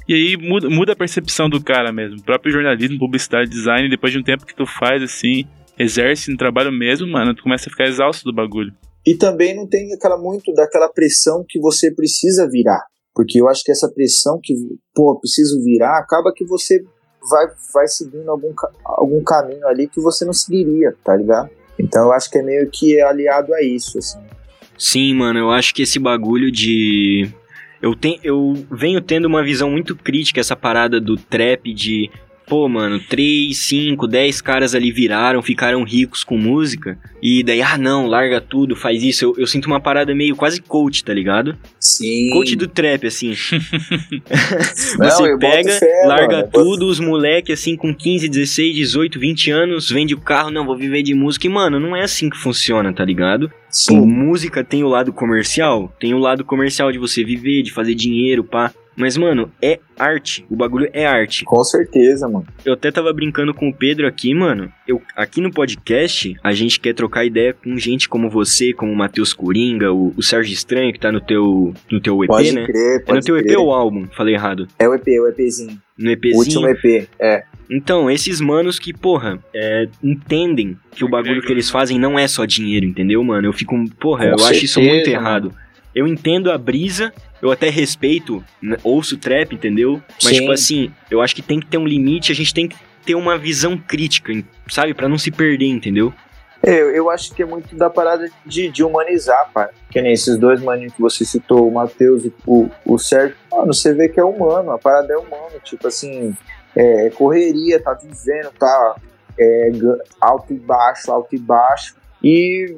E aí muda, muda a percepção do cara mesmo. O próprio jornalismo, publicidade, design, depois de um tempo que tu faz, assim, exerce no trabalho mesmo, mano, tu começa a ficar exausto do bagulho.
E também não tem aquela muito daquela pressão que você precisa virar. Porque eu acho que essa pressão que, pô, preciso virar, acaba que você vai, vai seguindo algum, algum caminho ali que você não seguiria, tá ligado? Então eu acho que é meio que aliado a isso, assim.
Sim, mano, eu acho que esse bagulho de. Eu, tenho, eu venho tendo uma visão muito crítica essa parada do trap de. Pô, mano, 3, 5, 10 caras ali viraram, ficaram ricos com música. E daí, ah, não, larga tudo, faz isso. Eu, eu sinto uma parada meio quase coach, tá ligado?
Sim.
Coach do trap, assim.
Não,
Você
boto
pega,
fé,
larga
mano, eu boto-
tudo, os moleque assim com 15, 16, 18, 20 anos, vende o carro, não, vou viver de música. E, mano, não é assim que funciona, tá ligado? Pô,
Sim.
música tem o lado comercial, tem o lado comercial de você viver, de fazer dinheiro, pá. Mas, mano, é arte. O bagulho é arte.
Com certeza, mano.
Eu até tava brincando com o Pedro aqui, mano. Eu, aqui no podcast, a gente quer trocar ideia com gente como você, como o Matheus Coringa, o, o Sérgio Estranho, que tá no teu, no teu EP,
Pode
né?
crer,
É no
pode
teu EP
crer.
ou álbum? Falei errado.
É o EP, o EPzinho.
No
O
EPzinho.
último EP, é.
Então, esses manos que, porra, é, entendem que o bagulho que eles fazem não é só dinheiro, entendeu, mano? Eu fico, porra,
Com
eu acho isso
certeza,
muito
mano.
errado. Eu entendo a brisa, eu até respeito, né, ouço trap, entendeu? Mas,
Sim.
tipo assim, eu acho que tem que ter um limite, a gente tem que ter uma visão crítica, sabe? Pra não se perder, entendeu?
É, Eu, eu acho que é muito da parada de, de humanizar, pai. Que nem esses dois maninhos que você citou, o Matheus e o, o Sérgio. Mano, você vê que é humano, a parada é humana. Tipo assim, é correria, tá vivendo, tá é, alto e baixo, alto e baixo. E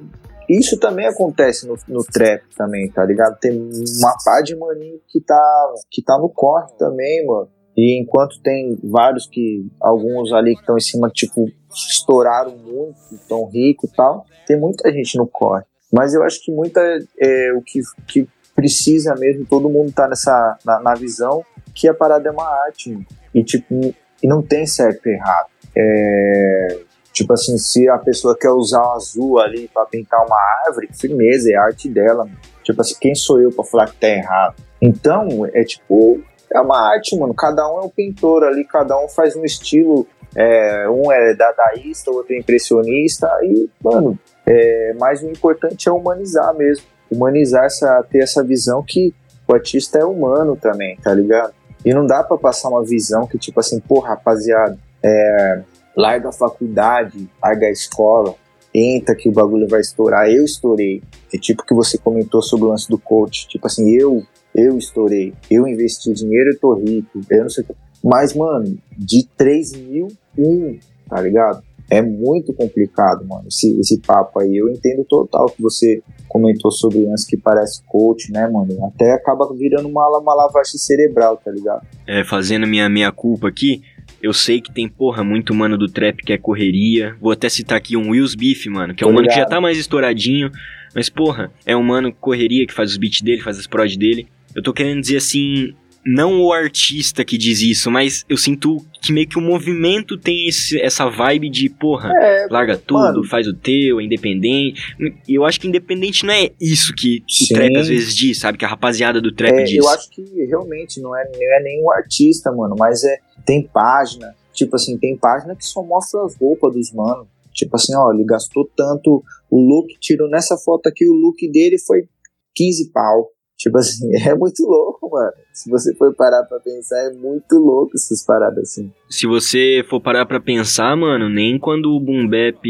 isso também acontece no, no trap também, tá ligado? Tem uma pá de maninho que tá, que tá no corre também, mano. E enquanto tem vários que, alguns ali que estão em cima, tipo, estouraram muito, estão ricos e tal, tem muita gente no corre. Mas eu acho que muita, é, o que, que precisa mesmo, todo mundo tá nessa, na, na visão que a parada é uma arte, e tipo, e não tem certo e errado. É, tipo assim, se a pessoa quer usar o azul ali pra pintar uma árvore, firmeza, é a arte dela, mano. Tipo assim, quem sou eu pra falar que tá errado? Então, é tipo, é uma arte, mano. Cada um é um pintor ali, cada um faz um estilo. é, um é dadaísta, outro é impressionista. E, mano, é, mas o importante é humanizar mesmo. Humanizar, essa, ter essa visão que o artista é humano também, tá ligado? E não dá pra passar uma visão que, tipo assim, pô, rapaziada, é, larga a faculdade, larga a escola, entra que o bagulho vai estourar. Eu estourei. É tipo que você comentou sobre o lance do coach. Tipo assim, eu, eu estourei. Eu investi dinheiro e tô rico. Eu não sei o que. Mas, mano, de 3 mil um, tá ligado? É muito complicado, mano, esse, esse papo aí. Eu entendo total que você comentou sobre o lance que parece coach, né, mano? Até acaba virando uma, uma lavagem cerebral, tá ligado?
É, fazendo minha meia culpa aqui, eu sei que tem, porra, muito mano do trap que é correria. Vou até citar aqui um Will's Beef, mano, que é um
Tô
mano que já tá mais estouradinho. Mas, porra, é um mano correria que faz os beats dele, faz as prod dele. Eu tô querendo dizer assim, não o artista que diz isso, mas eu sinto que meio que o movimento tem esse- essa vibe de, porra,
É,
larga tudo,
mano.
faz o teu, é independente. E eu acho que independente não é isso que
Sim.
o trap às vezes diz, sabe? Que a rapaziada do trap
É,
diz.
eu acho que realmente não é, não é nenhum artista, mano, mas é tem página, tipo assim, tem página que só mostra as roupas dos mano. Tipo assim, ó, ele gastou tanto, o look, tirou nessa foto aqui, o look dele foi 15 pau. Tipo assim, é muito louco, mano. Se você for parar pra pensar, é muito louco essas paradas assim.
Se você for parar pra pensar, mano, nem quando o Boom Bap...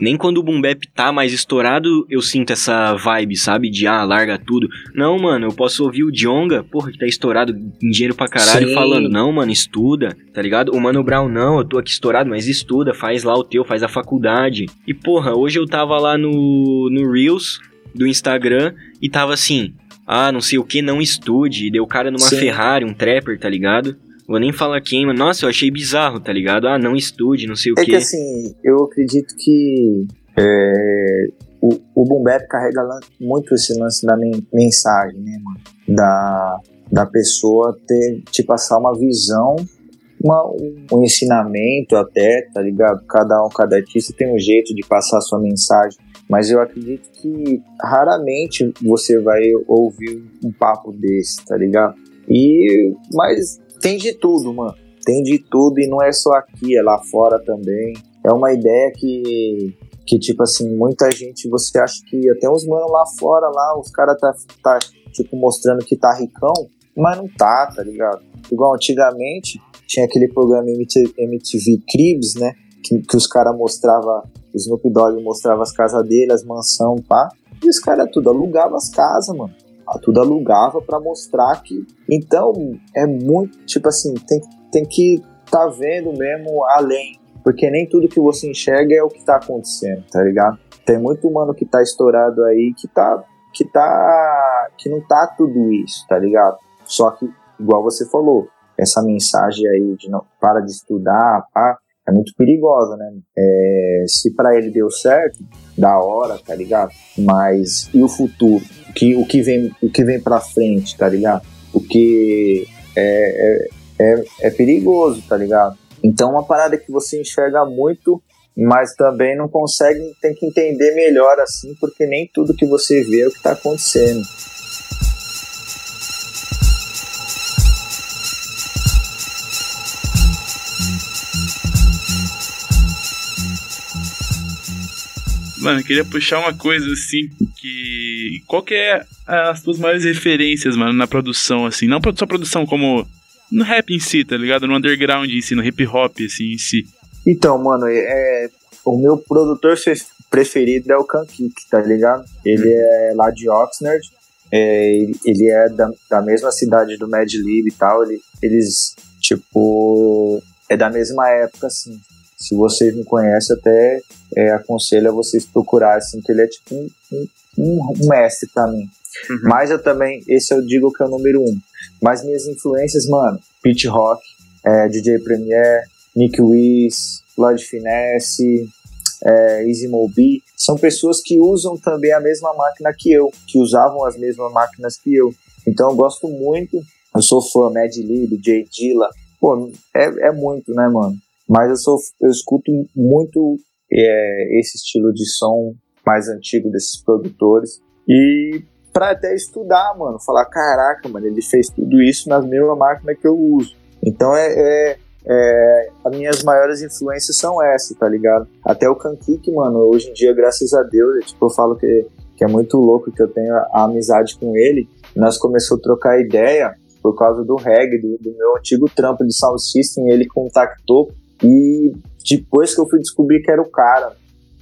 Nem quando o Boom Bap tá mais estourado, eu sinto essa vibe, sabe? De, ah, larga tudo. Não, mano, eu posso ouvir o Djonga, porra, que tá estourado em dinheiro pra caralho,
Sim.
falando, não, mano, estuda, tá ligado? O Mano Brown, não, eu tô aqui estourado, mas estuda, faz lá o teu, faz a faculdade. E, porra, hoje eu tava lá no, no Reels do Instagram e tava assim, ah, não sei o que, não estude. E deu cara numa
Sim.
Ferrari, um trapper, tá ligado? Vou nem falar quem, mas nossa, eu achei bizarro, tá ligado? Ah, não estude, não sei o
É
quê.
que assim, eu acredito que é, o, o Boom Bap carrega muito esse lance da men- mensagem, né, mano? Da, da pessoa ter, te passar uma visão, uma, um ensinamento até, tá ligado? Cada um, cada artista tem um jeito de passar a sua mensagem. Mas eu acredito que raramente você vai ouvir um papo desse, tá ligado? E, mas tem de tudo, mano. Tem de tudo e não é só aqui, é lá fora também. É uma ideia que, que tipo assim, muita gente, você acha que até os manos lá fora, lá, os caras tá, tá, tipo, mostrando que tá ricão, mas não tá, tá ligado? Igual antigamente, tinha aquele programa MT MTV Cribs, né? Que, que os caras mostravam, o Snoop Dogg mostrava as casas dele, as mansão, pá. E os caras tudo alugavam as casas, mano. Tudo alugava pra mostrar que. Então, é muito, tipo assim, tem, tem que tá vendo mesmo além. Porque nem tudo que você enxerga é o que tá acontecendo, tá ligado? Tem muito humano que tá estourado aí que tá. que tá. que não tá tudo isso, tá ligado? Só que, igual você falou, essa mensagem aí de não para de estudar, pá, é muito perigosa, né? É, se para ele deu certo, da hora, tá ligado? Mas e o futuro? Que, o que vem, o que vem para frente, tá ligado? O que é, é, é, é perigoso, tá ligado? Então, uma parada que você enxerga muito, mas também não consegue, tem que entender melhor assim, porque nem tudo que você vê é o que tá acontecendo.
Mano, eu queria puxar uma coisa assim, que. Qual que é as tuas maiores referências, mano, na produção, assim? Não só produção, como no rap em si, tá ligado? No underground em si, no hip hop, assim, em si.
Então, mano, é, o meu produtor fe- preferido é o Kankik, tá ligado? Ele é lá de Oxnard, é, ele, ele é da, da mesma cidade do Mad Lib e tal, ele, eles, tipo, é da mesma época, assim. Se vocês me conhecem, até é, aconselho a vocês procurarem, assim, que ele é tipo um, um, um mestre pra mim.
Uhum.
Mas eu também, esse eu digo que é o número um. Mas minhas influências, mano, Pete Rock, é, DJ Premier, Nick Wiz, Lloyd Finesse, é, Easy Mobi, são pessoas que usam também a mesma máquina que eu, que usavam as mesmas máquinas que eu. Então eu gosto muito, eu sou fã, Mad Lib, J Dilla, pô, é, é muito, né, mano? Mas eu, sou, eu escuto muito é, esse estilo de som mais antigo desses produtores e pra até estudar, mano, falar, caraca, mano, ele fez tudo isso na mesma máquina que eu uso. Então é, é, é, as minhas maiores influências são essas, tá ligado? Até o Kankik, mano, hoje em dia, graças a Deus, eu, tipo, eu falo que, que é muito louco que eu tenho a, a amizade com ele. Nós começamos a trocar ideia por causa do reggae, do, do meu antigo trampo de sound system, ele contactou e depois que eu fui descobrir que era o cara.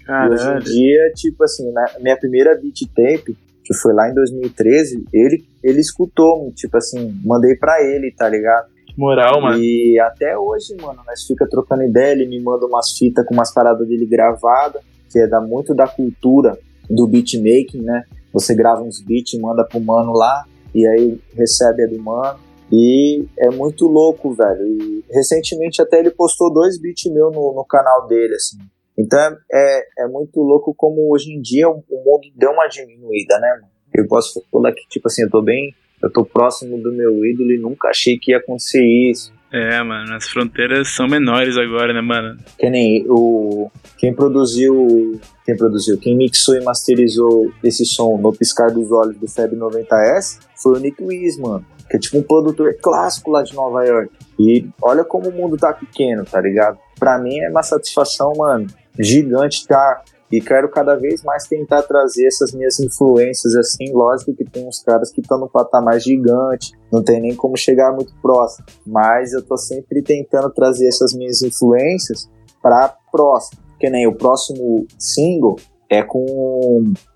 E hoje em
Caralho.
dia, tipo assim, na minha primeira beat tape, que foi lá em 2013, ele, ele escutou, tipo assim, mandei pra ele, tá ligado?
Moral, mano.
E até hoje, mano, nós fica trocando ideia, ele me manda umas fitas com umas paradas dele gravada, que é da, muito da cultura do beatmaking, né? Você grava uns beats, manda pro mano lá, e aí recebe a do mano. E é muito louco, velho. E recentemente até ele postou dois beats meu no, no canal dele, assim. Então é, é, muito louco como hoje em dia o, mundo deu uma diminuída, né? Eu posso falar que, tipo assim, eu tô bem. Eu tô próximo do meu ídolo e nunca achei que ia acontecer isso.
É, mano, as fronteiras são menores agora, né, mano?
Que nem o. Quem produziu. Quem produziu? Quem mixou e masterizou esse som no piscar dos olhos do Feb 90S foi o Nick Wiz, mano. Que é tipo um produtor clássico lá de Nova York. E olha como o mundo tá pequeno, tá ligado? Pra mim é uma satisfação, mano, gigante tá e quero cada vez mais tentar trazer essas minhas influências assim. Lógico que tem uns caras que estão no patamar gigante, não tem nem como chegar muito próximo, mas eu tô sempre tentando trazer essas minhas influências para próximo. Que nem o próximo single é com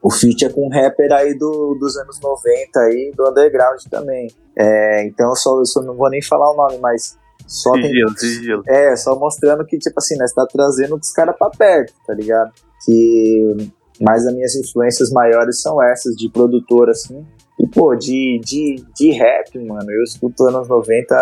o feat é com um rapper aí do, dos anos 90 aí do underground também. É, então eu só, eu só não vou nem falar o nome, mas só
Sigilo,
tem,
sigilo.
é, só mostrando que, tipo assim, nós tá trazendo os caras pra perto, tá ligado? Que mas as minhas influências maiores são essas, de produtor, assim. E, pô, de, de, de rap, mano, eu escuto anos 90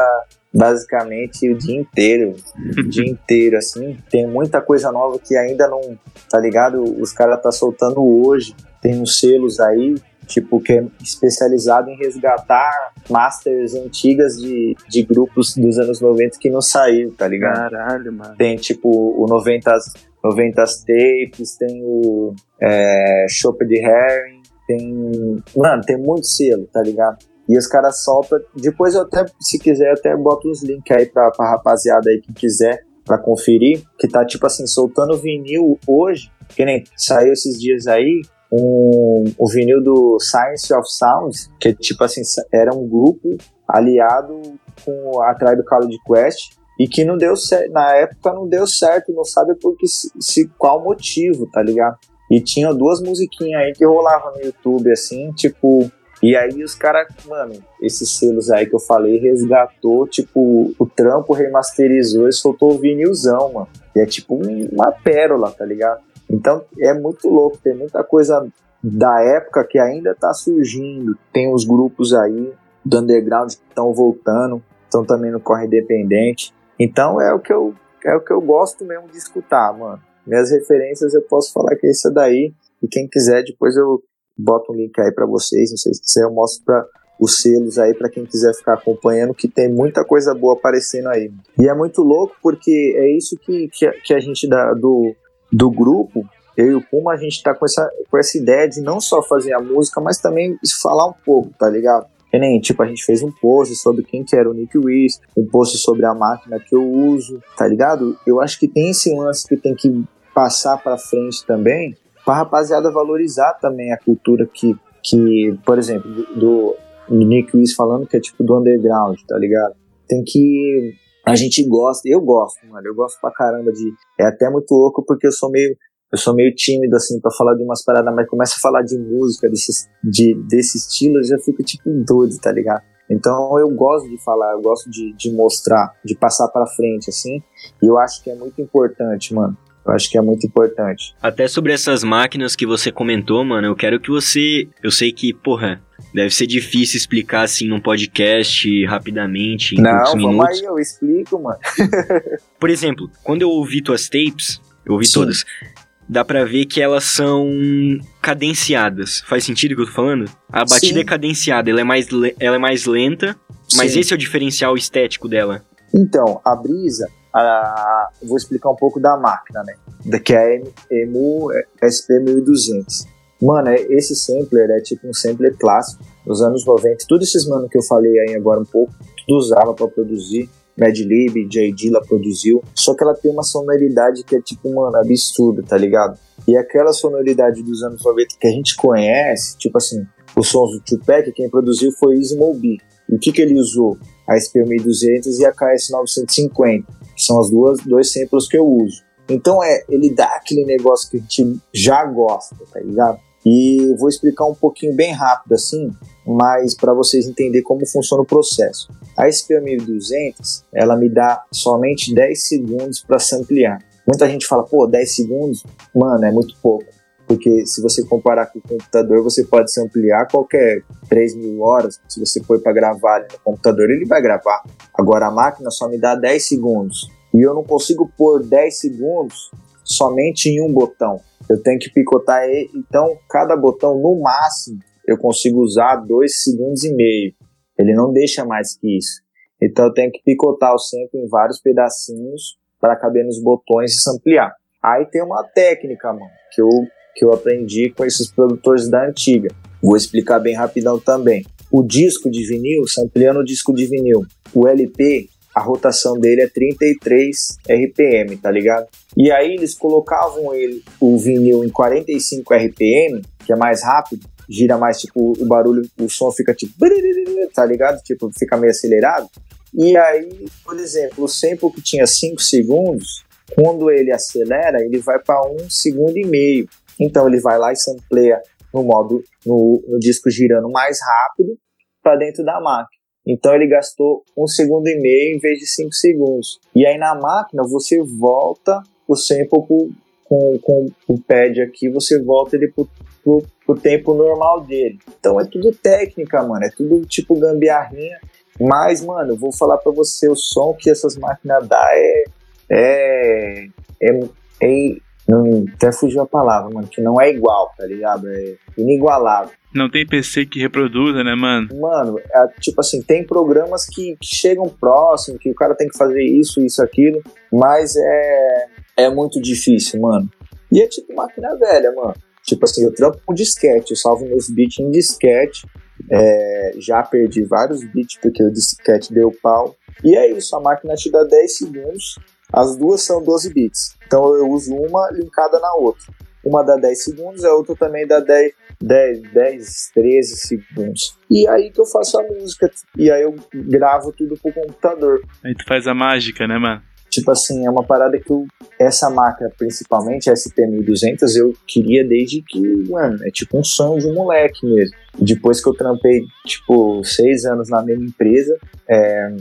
basicamente o dia inteiro. O dia inteiro, assim. Tem muita coisa nova que ainda não, tá ligado? Os caras tá soltando hoje. Tem uns selos aí, tipo, que é especializado em resgatar masters antigas de, de grupos dos anos 90 que não saiu, tá ligado?
Caralho, mano.
Tem tipo o 90s, 90s Tapes, tem o é, Shop de Herring, tem. Mano, tem muito selo, tá ligado? E os caras soltam. Depois eu até, se quiser, eu até boto os links aí pra, pra rapaziada aí que quiser pra conferir. Que tá tipo assim, soltando vinil hoje, que nem saiu esses dias aí. Um, o vinil do Science of Sounds, que tipo assim, era um grupo aliado com a Tribe College Quest e que não deu certo, na época não deu certo, não sabe por que, se, qual motivo, tá ligado? E tinha duas musiquinhas aí que rolavam no YouTube, assim, tipo. E aí os caras, mano, esses selos aí que eu falei, resgatou, tipo, o trampo remasterizou e soltou o vinilzão, mano. E é tipo uma pérola, tá ligado? Então é muito louco, tem muita coisa da época que ainda tá surgindo. Tem os grupos aí do underground que estão voltando, estão também no corre independente. Então é o que eu é o que eu gosto mesmo de escutar, mano. Minhas referências eu posso falar que é isso daí. E quem quiser, depois eu boto um link aí para vocês. Não sei se quiser, eu mostro para os selos aí para quem quiser ficar acompanhando, que tem muita coisa boa aparecendo aí. E é muito louco porque é isso que, que, a, que a gente dá do, do grupo, eu e o Puma, a gente tá com essa, com essa ideia de não só fazer a música, mas também falar um pouco, tá ligado? Que nem, tipo, a gente fez um post sobre quem que era o Nick Wiz, um post sobre a máquina que eu uso, tá ligado? Eu acho que tem esse lance que tem que passar para frente também, pra rapaziada valorizar também a cultura que, que por exemplo, do, do Nick Wiz falando que é tipo do underground, tá ligado? Tem que. A gente gosta, eu gosto, mano, eu gosto pra caramba de. É até muito louco porque eu sou meio. Eu sou meio tímido, assim, pra falar de umas paradas, mas começa a falar de música, desse, de, desse estilo, eu já fico, tipo, doido, tá ligado? Então eu gosto de falar, eu gosto de, de mostrar, de passar pra frente, assim, e eu acho que é muito importante, mano. Eu acho que é muito importante.
Até sobre essas máquinas que você comentou, mano, eu quero que você. Eu sei que, porra, deve ser difícil explicar assim num podcast rapidamente, em
Não,
poucos minutos.
aí, eu explico, mano.
Por exemplo, quando eu ouvi tuas tapes, eu ouvi
Sim.
todas, dá pra ver que elas são cadenciadas. Faz sentido o que eu tô falando? A batida
Sim.
é cadenciada, ela é mais, ela é mais lenta, mas
Sim.
esse é o diferencial estético dela.
Então, a brisa, a, vou explicar um pouco da máquina, né? Que é a EMU SP1200. Mano, é- esse sampler é tipo um sampler clássico dos anos 90. Todos esses mano que eu falei aí agora um pouco, tudo usava pra produzir. Mad Lib, J. Dilla produziu. Só que ela tem uma sonoridade que é tipo, mano, absurda, tá ligado? E aquela sonoridade dos anos 90 que a gente conhece, tipo assim, os sons do Tupac, quem produziu foi Easy Mobi. E o que que ele usou? A SP1200 e a KS950, que são as duas dois samples que eu uso. Então é, ele dá aquele negócio que a gente já gosta, tá ligado? E vou explicar um pouquinho bem rápido assim, mas para vocês entenderem como funciona o processo. A SP1200, ela me dá somente 10 segundos para samplear. Muita gente fala, pô, 10 segundos? Mano, é muito pouco. Porque se você comparar com o computador, você pode se ampliar qualquer 3 mil horas. Se você for para gravar no computador, ele vai gravar. Agora a máquina só me dá 10 segundos. E eu não consigo pôr 10 segundos somente em um botão. Eu tenho que picotar ele. Então, cada botão, no máximo, eu consigo usar 2 segundos e meio. Ele não deixa mais que isso. Então, eu tenho que picotar o sample em vários pedacinhos para caber nos botões e se ampliar. Aí tem uma técnica, mano, que eu que eu aprendi com esses produtores da antiga. Vou explicar bem rapidão também. O disco de vinil, sampleando o disco de vinil, o LP, a rotação dele é 33 RPM, tá ligado? E aí eles colocavam ele, o vinil em 45 RPM, que é mais rápido, gira mais, tipo, o barulho, o som fica tipo, tá ligado? Tipo, fica meio acelerado. E aí, por exemplo, o sample que tinha 5 segundos, quando ele acelera, ele vai para 1 um segundo e meio. Então ele vai lá e sampleia no modo no, no disco girando mais rápido para dentro da máquina. Então ele gastou um segundo e meio em vez de cinco segundos. E aí na máquina você volta o sample pro, com, com o pad aqui, você volta ele pro, pro, pro tempo normal dele. Então é tudo técnica, mano. É tudo tipo gambiarrinha. Mas, mano, eu vou falar para você, o som que essas máquinas dá é, é, é, é não, até fugiu a palavra, mano, que não é igual, tá ligado? É inigualável.
Não tem PC que reproduza, né, mano?
Mano, é, tipo assim, tem programas que, que, chegam próximo, que o cara tem que fazer isso, isso, aquilo, mas é, é muito difícil, mano. E é tipo máquina velha, mano. Tipo assim, eu trampo com disquete, eu salvo meus beats em disquete. É, já perdi vários beats porque o disquete deu pau. E é isso, a máquina te dá 10 segundos as duas são 12 bits. Então eu uso uma linkada na outra. Uma dá 10 segundos, a outra também dá 10, 10, 10 13 segundos. E aí que eu faço a música. E aí eu gravo tudo pro computador.
Aí tu faz a mágica, né, mano?
Tipo assim, é uma parada que eu, essa máquina, principalmente a SP1200, eu queria desde que, mano, é tipo um sonho de um moleque mesmo. Depois que eu trampei, tipo, seis anos na mesma empresa, é,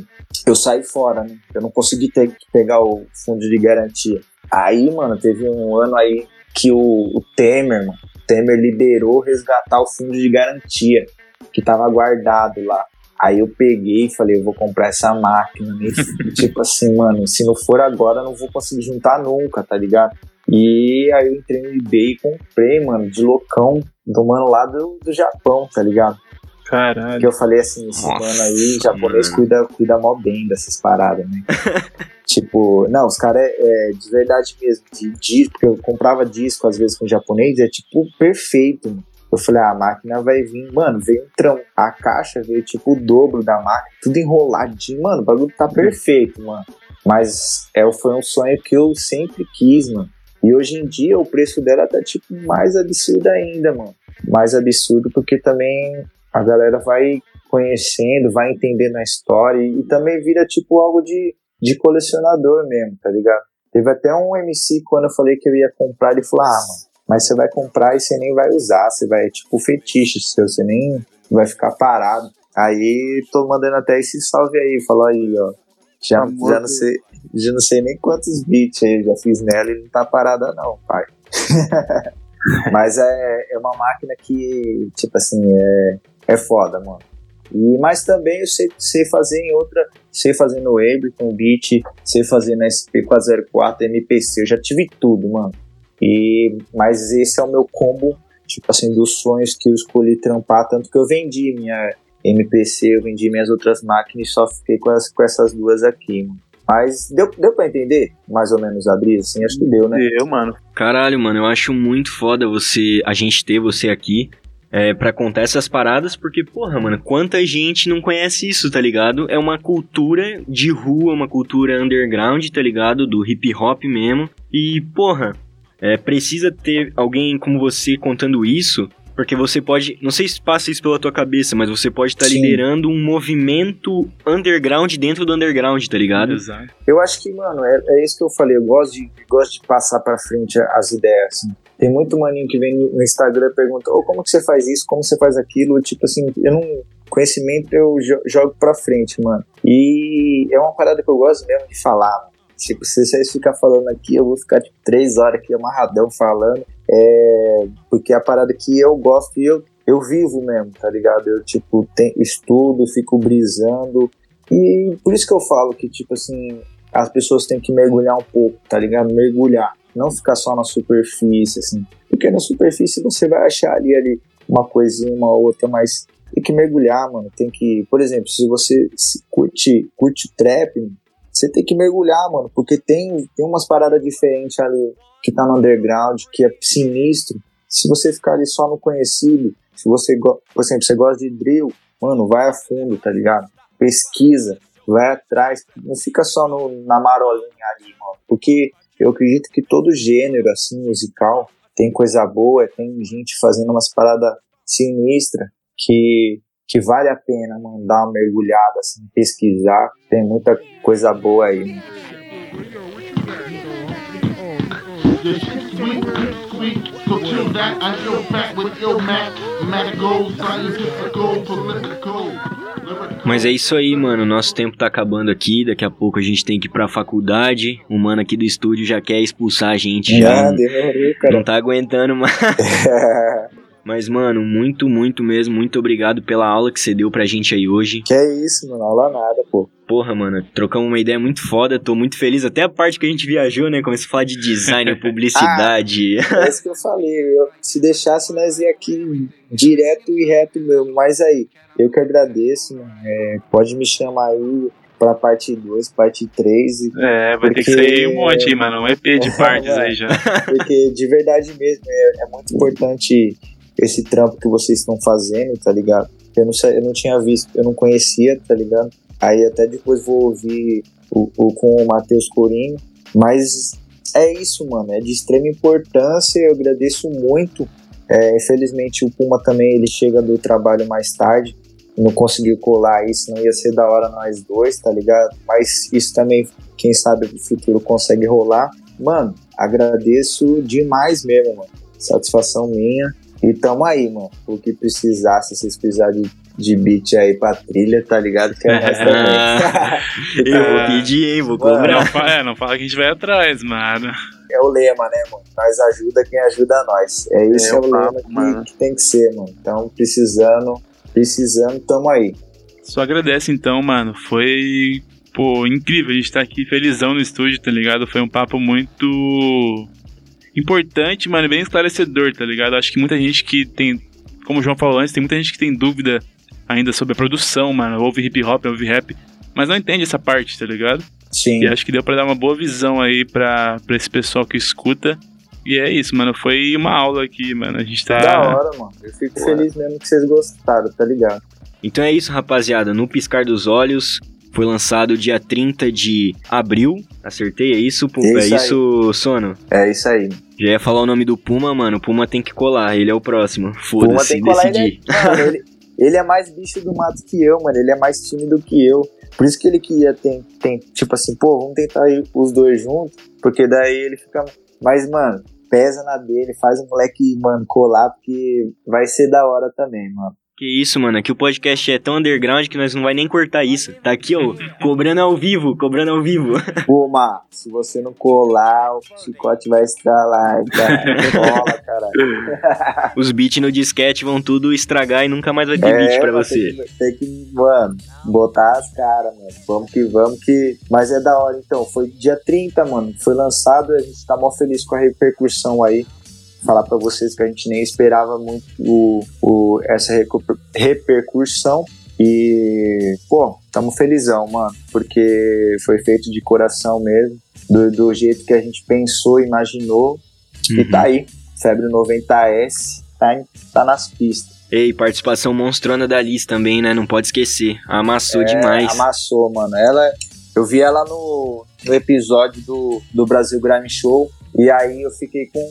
eu saí fora, né? Eu não consegui ter, pegar o fundo de garantia. Aí, mano, teve um ano aí que o, o Temer, mano, Temer liberou resgatar o fundo de garantia que tava guardado lá. Aí eu peguei e falei, eu vou comprar essa máquina. Né? tipo assim, mano, se não for agora, eu não vou conseguir juntar nunca, tá ligado? E aí eu entrei no eBay e comprei, mano, de loucão, do mano lá do, do Japão, tá ligado?
Caralho.
Que eu falei assim, esse Nossa, mano aí, japonês, cuida, cuida mó bem dessas paradas, né? tipo, não, os caras é, é, de verdade mesmo, de disco, porque eu comprava disco às vezes com japonês, é tipo perfeito, mano. Eu falei, ah, a máquina vai vir, mano, veio um trão. A caixa veio tipo o dobro da máquina, tudo enroladinho, mano, o bagulho tá perfeito, mano. Mas é, foi um sonho que eu sempre quis, mano. E hoje em dia o preço dela tá tipo mais absurdo ainda, mano. Mais absurdo porque também a galera vai conhecendo, vai entendendo a história e, também vira tipo algo de, de colecionador mesmo, tá ligado? Teve até um MC quando eu falei que eu ia comprar, ele falou: Ah, mano, mas você vai comprar e você nem vai usar, você vai, tipo, fetiche seu, você nem vai ficar parado. Aí tô mandando até esse salve aí, falou aí, ó. Já, já, não sei, já não sei nem quantos beats aí eu já fiz nela e não tá parada não, pai. mas é, é uma máquina que, tipo assim, é, é foda, mano. E, mas também eu sei, sei fazer em outra, sei fazer no Ableton Beat, sei fazer na SP404, MPC, eu já tive tudo, mano. E, mas esse é o meu combo, tipo assim, dos sonhos que eu escolhi trampar, tanto que eu vendi minha MPC, eu vendi minhas outras máquinas e só fiquei com, as, com essas duas aqui, mano. Mas deu, deu pra entender mais ou menos a brisa, assim? Acho que deu, né?
Deu, mano.
Caralho, mano, eu acho muito foda você, a gente ter você aqui é, para contar essas paradas, porque, porra, mano, quanta gente não conhece isso, tá ligado? É uma cultura de rua, uma cultura underground, tá ligado? Do hip hop mesmo. E, porra, é, precisa ter alguém como você contando isso, porque você pode, não sei se passa isso pela tua cabeça, mas você pode estar tá liderando um movimento underground dentro do underground, tá ligado?
Exato.
Eu acho que, mano, é, é isso que eu falei. Eu gosto de, gosto de passar pra frente as ideias, assim. Tem muito maninho que vem no Instagram e pergunta, oh, como que você faz isso, como você faz aquilo, tipo assim, eu não conhecimento eu jo- jogo pra frente, mano. E é uma parada que eu gosto mesmo de falar, mano. Tipo, se vocês ficar falando aqui, eu vou ficar tipo três horas aqui amarradão falando. É, porque é a parada que eu gosto e eu, eu vivo mesmo, tá ligado? Eu, tipo, tem, estudo, fico brisando. E por isso que eu falo que, tipo assim, as pessoas têm que mergulhar um pouco, tá ligado? Mergulhar. Não ficar só na superfície, assim. Porque na superfície você vai achar ali, ali uma coisinha, uma outra, mas tem que mergulhar, mano. Tem que, por exemplo, se você se curte, curte trap, você tem que mergulhar, mano, porque tem, tem umas paradas diferentes ali que tá no underground, que é sinistro. Se você ficar ali só no conhecido, se você, por exemplo, você gosta de drill, mano, vai a fundo, tá ligado? Pesquisa, vai atrás, não fica só no, na marolinha ali, mano, porque eu acredito que todo gênero, assim, musical, tem coisa boa, tem gente fazendo umas paradas sinistras que, que vale a pena, mano, dar uma mergulhada, assim, pesquisar. Tem muita coisa boa aí.
Mas é isso aí, mano. Nosso tempo tá acabando aqui. Daqui a pouco a gente tem que ir pra faculdade. O mano aqui do estúdio já quer expulsar a gente. Já
Ah, demorou, cara.
não tá aguentando mais. Mas, mano, muito, muito mesmo. Muito obrigado pela aula que você deu pra gente aí hoje.
que é isso, mano, aula nada, pô.
Porra, mano, trocamos uma ideia muito foda. Tô muito feliz. Até a parte que a gente viajou, né? Começou a falar de design, publicidade.
É isso que eu falei. Eu, se deixasse, nós ia aqui direto e reto mesmo. Mas aí, eu que agradeço, mano. É, pode me chamar aí pra parte 2, parte 3.
É, vai ter que
Porque-
sair um monte aí, mano. Um EP de partes aí já.
Porque de verdade mesmo, é, é muito importante esse trampo que vocês estão fazendo, tá ligado? Eu não, eu não tinha visto, eu não conhecia, tá ligado? Aí até depois vou ouvir o, o- com o Matheus Corinho. Mas é isso, mano. É de extrema importância. Eu agradeço muito. É, infelizmente o Puma também ele chega do trabalho mais tarde. Não conseguiu colar aí, senão ia ser da hora nós dois, tá ligado? Mas isso também, quem sabe no futuro consegue rolar. Mano, agradeço demais mesmo, mano. Satisfação minha. E tamo aí, mano. O que precisar, se vocês precisarem de, de beat aí pra trilha, tá ligado? Que é nós também.
Eu vou pedir, hein? Vou cobrar.
Não, fa- é, não fala que a gente vai atrás, mano.
é o lema, né, mano? Nós ajuda quem ajuda nós. É esse
É
é,
o papo,
lema que, que tem que ser, mano. Então, precisando, precisando, tamo aí.
Só agradece então, mano. Foi, pô, incrível a gente tá aqui felizão no estúdio, tá ligado? Foi um papo muito importante, mano, e bem esclarecedor, tá ligado? Acho que muita gente que tem, como o João falou antes, tem muita gente que tem dúvida ainda sobre a produção, mano. Ouve hip hop, ouve rap, mas não entende essa parte, tá ligado?
Sim.
E acho que deu pra dar uma boa visão aí pra, pra esse pessoal que escuta. E é isso, mano. Foi uma aula aqui, mano. A gente tá.
Da hora, mano. Eu fico feliz mesmo que vocês gostaram, tá ligado?
Então é isso, rapaziada. No piscar dos olhos, foi lançado dia 30 de abril. Acertei, é isso? Pum-
Isso
é
aí.
isso, Sono?
É isso aí.
Já ia falar o nome do Puma, mano. O Puma tem que colar, ele é o próximo.
Puma
Foda-se,
tem que colar. Ele
decidi.
é, ele, ele é mais bicho do mato que eu, mano. Ele é mais tímido que eu. Por isso que ele queria tem, tem, tipo assim, pô, vamos tentar ir os dois juntos, porque daí ele fica. Mas, mano, pesa na dele, faz o moleque, mano, colar, porque vai ser da hora também, mano.
Que isso, mano. Aqui o podcast é tão underground que nós não vai nem cortar isso. Tá aqui, ó, cobrando ao vivo, cobrando ao vivo.
Puma, se você não colar, o chicote vai estralar, cara. Caralho.
Os beats no disquete vão tudo estragar e nunca mais vai ter beat pra
É,
você.
Tem que, tem que, mano, botar as caras, mano. Vamos que vamos que. Mas é da hora, então. Foi dia 30, mano. Foi lançado, a gente tá mó feliz com a repercussão aí. Falar pra vocês que a gente nem esperava muito o, o, essa repercussão. E, pô, tamo felizão, mano. Porque foi feito de coração mesmo. Do, do jeito que a gente pensou, imaginou. E
Uhum.
tá aí. Febre 90S. Tá, tá nas pistas.
Ei, participação monstrona da Liz também, né? Não pode esquecer. Amassou
É,
demais.
Amassou, mano. Ela, eu vi ela no, no episódio do, do Brasil Grime Show. E aí eu fiquei com.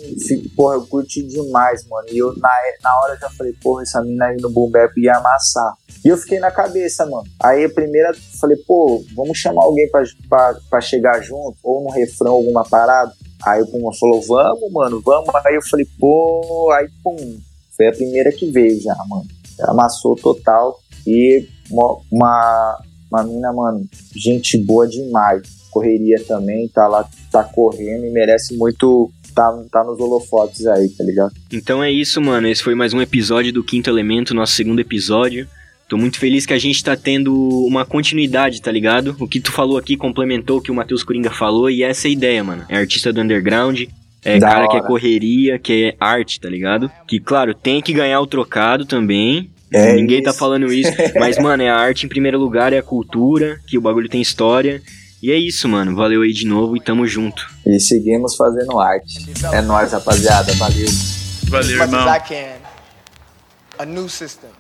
Porra, eu curti demais, mano. E eu na, na hora já falei, porra, essa mina aí no Boom ia amassar. E eu fiquei na cabeça, mano. Aí a primeira, falei, pô, vamos chamar alguém pra, pra, pra chegar junto, ou no refrão, alguma parada. Aí o Puma falou, vamos, mano, vamos. Aí eu falei, pô, aí pum. Foi a primeira que veio já, mano. Amassou total. E uma, uma, uma mina, mano, gente boa demais. Correria também, tá lá, tá correndo e merece muito tá, tá nos holofotes aí, tá ligado?
Então é isso, mano. Esse foi mais um episódio do Quinto Elemento, nosso segundo episódio. Tô muito feliz que a gente tá tendo uma continuidade, tá ligado? O que tu falou aqui complementou o que o Matheus Coringa falou e essa é a ideia, mano. É artista do underground, é
Da
cara que é
hora.
correria, que é arte, tá ligado? Que, claro, tem que ganhar o trocado também.
É
Ninguém tá
isso.
falando isso. Mas, mano, é a arte em primeiro lugar, é a cultura, que o bagulho tem história. E é isso, mano. Valeu aí de novo e tamo junto.
E seguimos fazendo arte. É nóis, rapaziada. Valeu.
Valeu, irmão.
as I can, a new system.